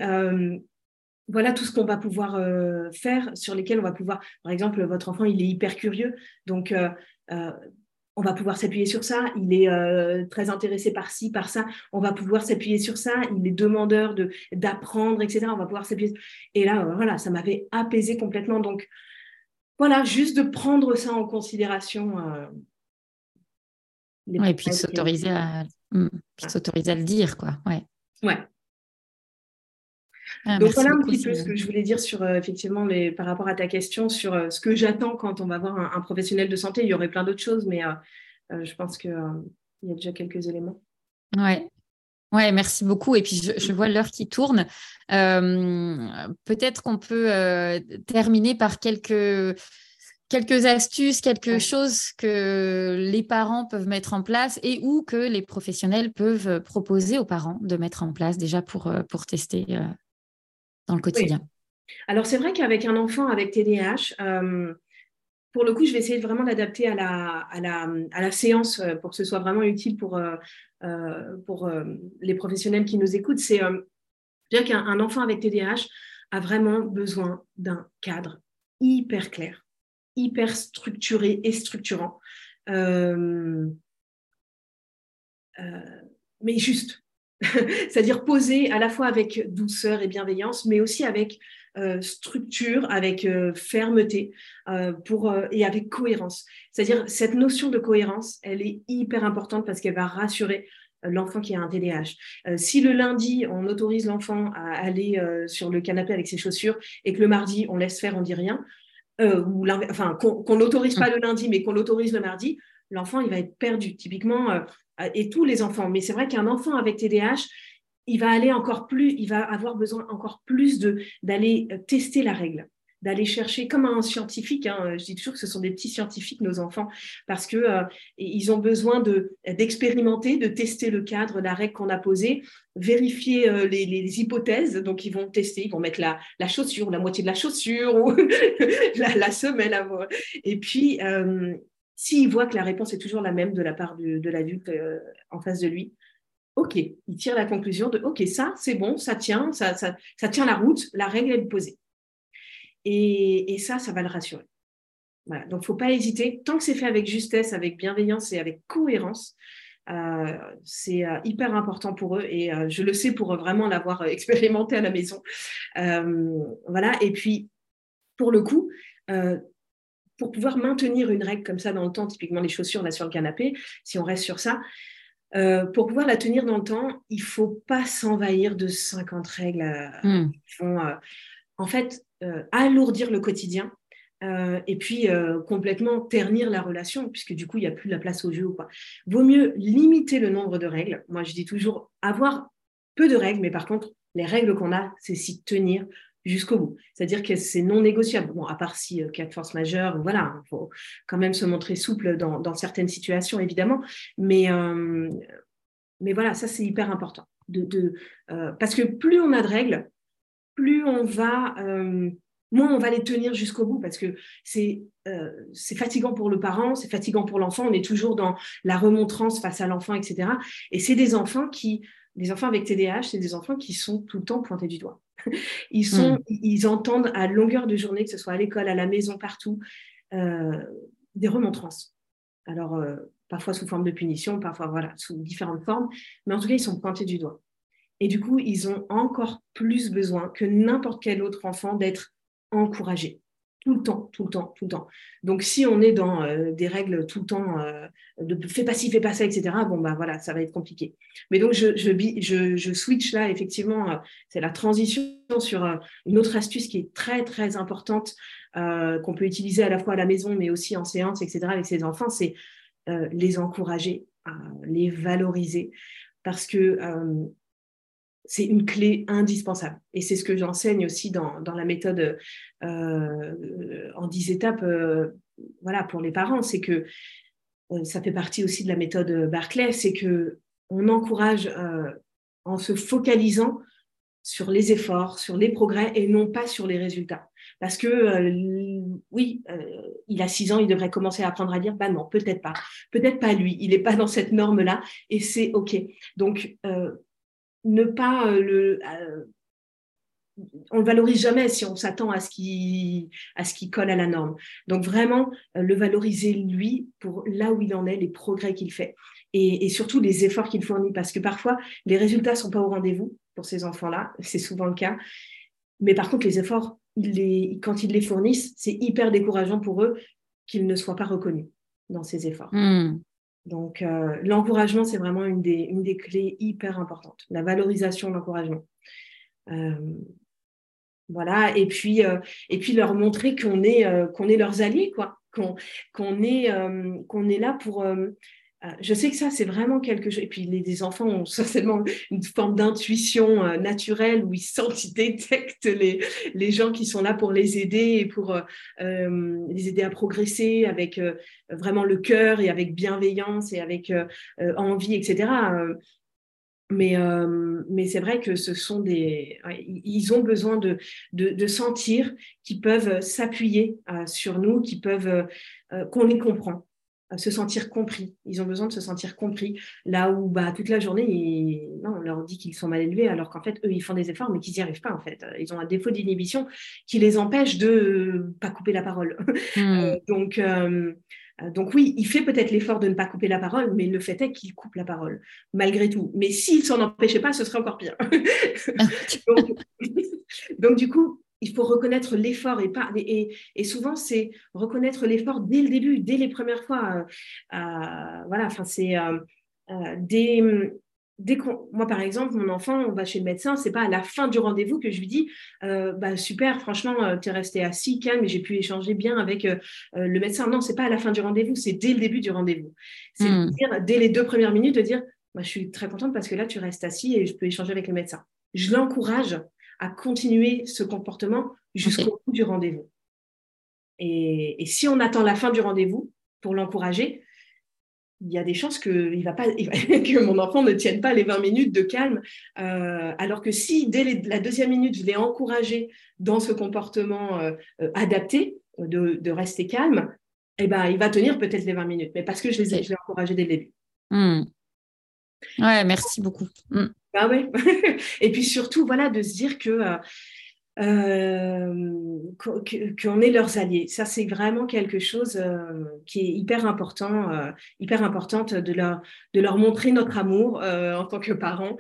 Speaker 2: voilà tout ce qu'on va pouvoir euh, faire, sur lesquels on va pouvoir, par exemple, votre enfant, il est hyper curieux, donc euh, euh, on va pouvoir s'appuyer sur ça, il est très intéressé par ci, par ça, on va pouvoir s'appuyer sur ça, il est demandeur de, d'apprendre, etc. On va pouvoir s'appuyer. Et là, voilà, ça m'avait apaisé complètement. Donc, voilà, juste de prendre ça en considération.
Speaker 1: et puis s'autoriser à, s'autoriser à le dire, quoi. Ouais.
Speaker 2: Ouais, ah, Donc voilà un petit peu ce que je voulais dire sur euh, effectivement les, par rapport à ta question sur euh, ce que j'attends quand on va voir un, professionnel de santé. Il y aurait plein d'autres choses, mais euh, je pense qu'il y a déjà quelques éléments.
Speaker 1: Ouais. Ouais, merci beaucoup. Et puis, je, vois l'heure qui tourne. Peut-être qu'on peut, terminer par quelques, quelques astuces, quelque chose que les parents peuvent mettre en place et ou que les professionnels peuvent proposer aux parents de mettre en place déjà pour, pour tester le quotidien.
Speaker 2: Alors, c'est vrai qu'avec un enfant avec TDAH, euh, pour le coup, je vais essayer vraiment l'adapter à la, à, la, séance euh, pour que ce soit vraiment utile pour, euh, les professionnels qui nous écoutent. C'est dire qu'un enfant avec TDAH a vraiment besoin d'un cadre hyper clair, hyper structuré et structurant. mais juste, (laughs) c'est-à-dire poser à la fois avec douceur et bienveillance, mais aussi avec euh, structure, avec euh, fermeté euh, pour, et avec cohérence. C'est-à-dire cette notion de cohérence, elle est hyper importante parce qu'elle va rassurer l'enfant qui a un TDAH. si le lundi, on autorise l'enfant à aller sur le canapé avec ses chaussures et que le mardi, on laisse faire, on dit rien, ou enfin qu'on n'autorise pas le lundi, mais qu'on l'autorise le mardi, l'enfant, il va être perdu. Typiquement, et tous les enfants. Mais c'est vrai qu'un enfant avec TDAH, il va aller encore plus, il va avoir besoin encore plus d'aller euh, tester la règle d'aller chercher comme un scientifique. Hein, je dis toujours que ce sont des petits scientifiques, nos enfants, parce que euh, ils ont besoin de d'expérimenter, de tester le cadre, la règle qu'on a posée, vérifier les, hypothèses. Donc ils vont tester, ils vont mettre la, la chaussure, la moitié de la chaussure ou (laughs) la, semelle. Et puis s'il voit que la réponse est toujours la même de la part de l'adulte euh, en face de lui, OK, il tire la conclusion de OK, ça, c'est bon, ça tient, ça, ça, tient la route, la règle est posée. Et, et, ça, ça va le rassurer. Voilà. Donc, il ne faut pas hésiter. Tant que c'est fait avec justesse, avec bienveillance et avec cohérence, euh, c'est euh, hyper important pour eux et je le sais pour vraiment l'avoir (laughs) expérimenté à la maison. voilà. Et puis, pour le coup, pour pouvoir maintenir une règle comme ça dans le temps, typiquement les chaussures là sur le canapé, si on reste sur ça, pour pouvoir la tenir dans le temps, il faut pas s'envahir de 50 règles hmm. qui vont, en fait, alourdir le quotidien euh, et puis euh, complètement ternir la relation, puisque du coup, il n'y a plus la place au jeu. Quoi. Vaut mieux limiter le nombre de règles. Moi, je dis toujours avoir peu de règles, mais par contre, les règles qu'on a, c'est s'y tenir jusqu'au bout. C'est-à-dire que c'est non négociable. Bon, à part si euh, cas de force majeure, voilà, il faut quand même se montrer souple dans, certaines situations, évidemment. Mais, euh, mais voilà, ça, c'est hyper important. De, de parce que plus on a de règles, plus on va moins on va les tenir jusqu'au bout parce que c'est euh, fatigant pour le parent, c'est fatigant pour l'enfant. On est toujours dans la remontrance face à l'enfant, etc. Et c'est des enfants qui, des enfants avec TDAH, c'est des enfants qui sont tout le temps pointés du doigt. (laughs) Ils, sont, hmm. ils entendent à longueur de journée, que ce soit à l'école, à la maison, partout, euh, des remontrances. Alors, euh, parfois sous forme de punition, parfois voilà, sous différentes formes, mais en tout cas, ils sont pointés du doigt. Et du coup, ils ont encore plus besoin que n'importe quel autre enfant d'être encourager tout le temps, tout le temps, tout le temps. Donc, si on est dans euh, des règles tout le temps euh, de fais pas ci, fais pas ça, etc., bon, bah voilà, ça va être compliqué. Mais donc, je, switch là, effectivement, euh, c'est la transition sur une autre astuce qui est très, très importante, qu'on peut utiliser à la fois à la maison, mais aussi en séance, etc., avec ses enfants, c'est les encourager, les valoriser. Parce que c'est une clé indispensable. Et c'est ce que j'enseigne aussi dans, la méthode euh, en dix étapes euh, voilà, pour les parents. C'est que euh, ça fait partie aussi de la méthode Barclay, c'est que on encourage en se focalisant sur les efforts, sur les progrès et non pas sur les résultats. Parce que oui, il a six ans, il devrait commencer à apprendre à lire. Bah non, peut-être pas. Peut-être pas lui. Il n'est pas dans cette norme-là et c'est OK. Donc, ne pas euh, le. Euh, on valorise jamais si on s'attend à ce qui à ce qui colle à la norme. Donc vraiment euh, le valoriser lui pour là où il en est, les progrès qu'il fait et, surtout les efforts qu'il fournit parce que parfois les résultats sont pas au rendez-vous pour ces enfants-là, c'est souvent le cas. Mais par contre les efforts, quand ils les fournissent, c'est hyper décourageant pour eux qu'ils ne soient pas reconnus dans ces efforts. Hmm. Donc, euh, l'encouragement, c'est vraiment une des, clés hyper importantes, la valorisation de l'encouragement. Euh, voilà, et puis, euh, et puis leur montrer qu'on est, qu'on est leurs alliés, quoi, qu'on est, qu'on est là pour, je sais que ça, c'est vraiment quelque chose. Et puis, les, enfants ont (laughs) certainement une forme d'intuition euh, naturelle où ils sentent, ils détectent les, les gens qui sont là pour les aider et pour euh, les aider à progresser avec vraiment le cœur et avec bienveillance et avec envie, etc. Mais, mais c'est vrai que ce sont des. Ils ont besoin de, de, de sentir qu'ils peuvent s'appuyer sur nous, qu'ils peuvent. qu'on les comprend se sentir compris. Ils ont besoin de se sentir compris. Là où bah, toute la journée, non, on leur dit qu'ils sont mal élevés, alors qu'en fait, eux, ils font des efforts, mais qu'ils n'y arrivent pas, en fait. Ils ont un défaut d'inhibition qui les empêche de pas couper la parole. (laughs) Hmm. Euh, donc, euh, donc oui, il fait peut-être l'effort de ne pas couper la parole, mais le fait est qu'il coupe la parole, malgré tout. Mais s'il s'en empêchait pas, ce serait encore pire. (laughs) (laughs) donc, du coup, il faut reconnaître l'effort et, pas, et, et souvent c'est reconnaître l'effort dès le début, dès les premières fois. Euh, euh, voilà, enfin c'est euh, dès, dès moi par exemple, mon enfant, on va chez le médecin, c'est pas à la fin du rendez-vous que je lui dis, bah super, franchement, tu es resté assis calme et j'ai pu échanger bien avec le médecin. Non, c'est pas à la fin du rendez-vous, c'est dès le début du rendez-vous. C'est hmm. dire dès les deux premières minutes de dire, bah, je suis très contente parce que là tu restes assis et je peux échanger avec le médecin. Je l'encourage à continuer ce comportement jusqu'au bout du rendez-vous. Et, si on attend la fin du rendez-vous pour l'encourager, il y a des chances que, il va pas, (laughs) que mon enfant ne tienne pas les 20 minutes de calme. Euh, alors que si, dès la deuxième minute, je l'ai encouragé dans ce comportement euh, euh, adapté, de, rester calme, eh ben, il va tenir peut-être les 20 minutes, mais parce que je l'ai encouragé dès le début.
Speaker 1: Hmm. Ouais, merci beaucoup. Hmm.
Speaker 2: Ah (laughs) Et puis surtout, voilà, de se dire que euh, euh, qu'on est leurs alliés. Ça, c'est vraiment quelque chose euh, qui est hyper important, hyper importante de leur, de leur montrer notre amour en tant que parents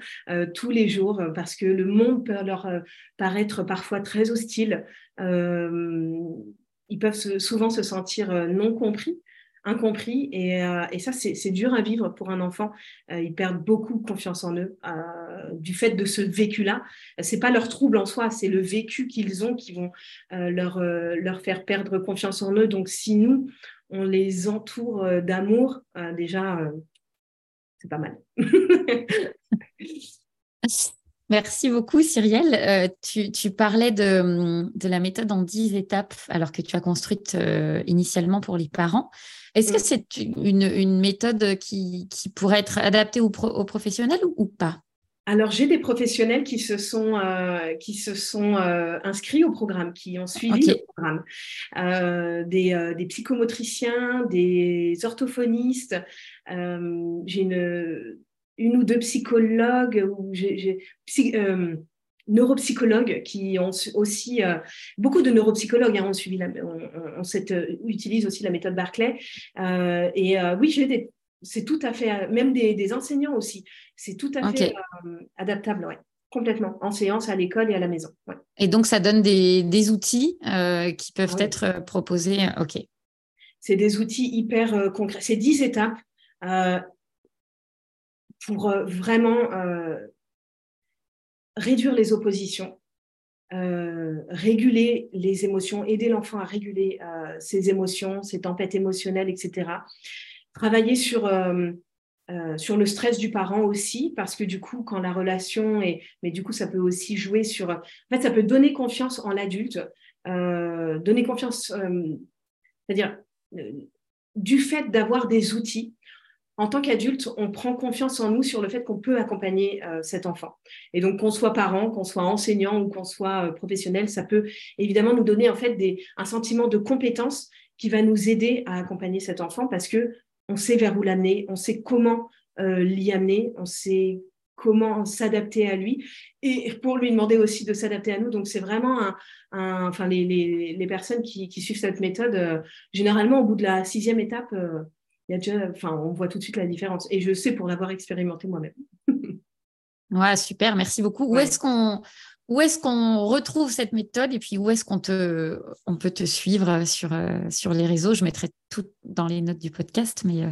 Speaker 2: tous les jours, parce que le monde peut leur paraître parfois très hostile. ils peuvent souvent se sentir non compris incompris. Et, euh, ça, c'est dur à vivre pour un enfant. Euh, ils perdent beaucoup confiance en eux euh, du fait de ce vécu-là. C'est pas leur trouble en soi, c'est le vécu qu'ils ont qui vont leur, leur faire perdre confiance en eux. Donc, si nous, on les entoure d'amour, déjà, c'est pas mal. (laughs)
Speaker 1: Merci beaucoup, Cyrielle. Euh, tu, parlais de, la méthode en 10 étapes, alors que tu as construite initialement pour les parents. Est-ce que c'est une, méthode qui, pourrait être adaptée aux, professionnels ou, pas?
Speaker 2: Alors, j'ai des professionnels qui se sont, euh, qui se sont inscrits au programme, qui ont suivi le programme. des, des, psychomotriciens, des orthophonistes. j'ai une une ou deux psychologues ou j'ai, euh, neuropsychologues qui ont aussi euh, beaucoup de neuropsychologues hein, ont suivi la, on, euh, utilisent aussi la méthode Barclay. Et oui j'ai des c'est tout à fait même des, enseignants aussi. C'est tout à fait adaptable ouais. Complètement. En séance à l'école et à la maison
Speaker 1: et donc ça donne des, outils qui peuvent être proposés ok.
Speaker 2: C'est des outils hyper concrets. C'est dix étapes pour euh, vraiment euh, réduire les oppositions, euh, réguler les émotions, aider l'enfant à réguler ses émotions, ses tempêtes émotionnelles, etc. Travailler sur, sur le stress du parent aussi, parce que du coup, quand la relation est... Mais du coup, ça peut aussi jouer sur... En fait, ça peut donner confiance en l'adulte, donner confiance, c'est-à-dire du fait d'avoir des outils en tant qu'adulte, on prend confiance en nous sur le fait qu'on peut accompagner euh, cet enfant. Et donc, qu'on soit parent, qu'on soit enseignant ou qu'on soit euh, professionnel, ça peut évidemment nous donner en fait un sentiment de compétence qui va nous aider à accompagner cet enfant parce que on sait vers où l'amener, on sait comment euh, l'y amener, on sait comment s'adapter à lui et pour lui demander aussi de s'adapter à nous. Donc, c'est vraiment enfin, les, personnes qui, suivent cette méthode, généralement, au bout de la sixième étape, enfin, on voit tout de suite la différence. Et je sais pour l'avoir expérimenté moi-même. (laughs)
Speaker 1: ouais, super, merci beaucoup. Où est-ce qu'on où est-ce qu'on retrouve cette méthode et puis où est-ce qu'on te, on peut te suivre sur, euh, sur les réseaux? Je mettrai tout dans les notes du podcast, mais euh,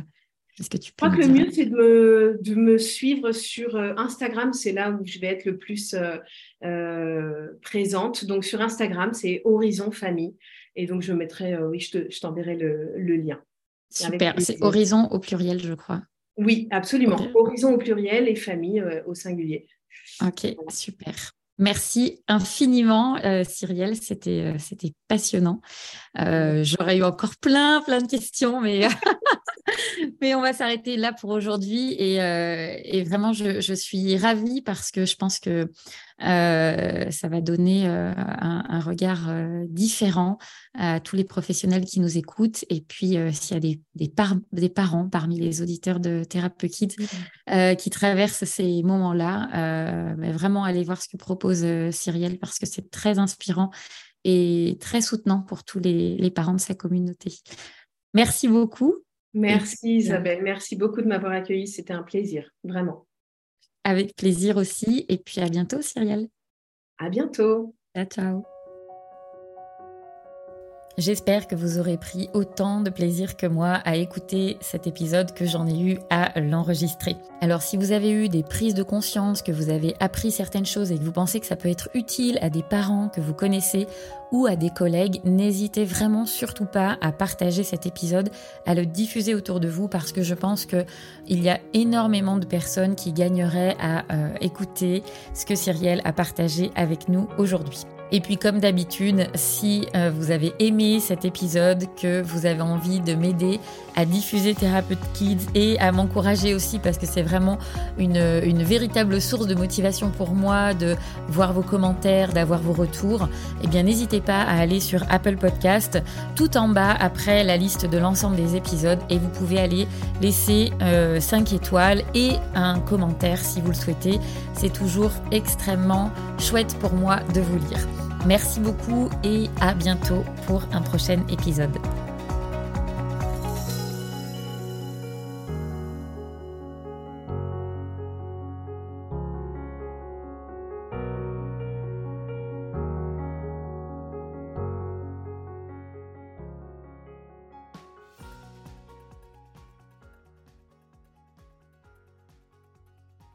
Speaker 1: est-ce que tu peux
Speaker 2: Je crois que le mieux, c'est de me, de me, suivre sur euh, Instagram. C'est là où je vais être le plus présente. Donc, sur Instagram, c'est Horizon Famille. Et donc, je mettrai, oui, je t'enverrai le, le lien.
Speaker 1: Super, c'est horizon au pluriel, je crois.
Speaker 2: Oui, absolument. Horizon au pluriel et famille euh, au singulier.
Speaker 1: Ok, super. Merci infiniment, euh, Cyrielle. C'était, euh, c'était passionnant. j'aurais eu encore plein, plein de questions, mais, (laughs) mais on va s'arrêter là pour aujourd'hui. Et, et vraiment, je, je, suis ravie parce que je pense que euh, ça va donner euh, un, regard euh, différent à tous les professionnels qui nous écoutent. Et puis, s'il y a des, des, parents parmi les auditeurs de Thérapeute Kids qui traversent ces moments-là, mais vraiment aller voir ce que propose Cyrielle parce que c'est très inspirant et très soutenant pour tous les, les parents de sa communauté. Merci beaucoup.
Speaker 2: Merci Isabelle, merci beaucoup de m'avoir accueilli, c'était un plaisir, vraiment.
Speaker 1: Avec plaisir aussi. Et puis à bientôt, Cyrielle.
Speaker 2: À bientôt.
Speaker 1: Ciao, ciao. J'espère que vous aurez pris autant de plaisir que moi à écouter cet épisode que j'en ai eu à l'enregistrer. Alors si vous avez eu des prises de conscience, que vous avez appris certaines choses et que vous pensez que ça peut être utile à des parents que vous connaissez ou à des collègues, n'hésitez vraiment surtout pas à partager cet épisode, à le diffuser autour de vous parce que je pense que il y a énormément de personnes qui gagneraient à euh, écouter ce que Cyrielle a partagé avec nous aujourd'hui. Et puis comme d'habitude, si euh, vous avez aimé cet épisode, que vous avez envie de m'aider à diffuser Thérapeute Kids et à m'encourager aussi parce que c'est vraiment une, une, véritable source de motivation pour moi de voir vos commentaires, d'avoir vos retours, eh bien n'hésitez pas à aller sur Apple Podcast tout en bas après la liste de l'ensemble des épisodes et vous pouvez aller laisser 5 euh, étoiles et un commentaire si vous le souhaitez. C'est toujours extrêmement chouette pour moi de vous lire. Merci beaucoup et à bientôt pour un prochain épisode.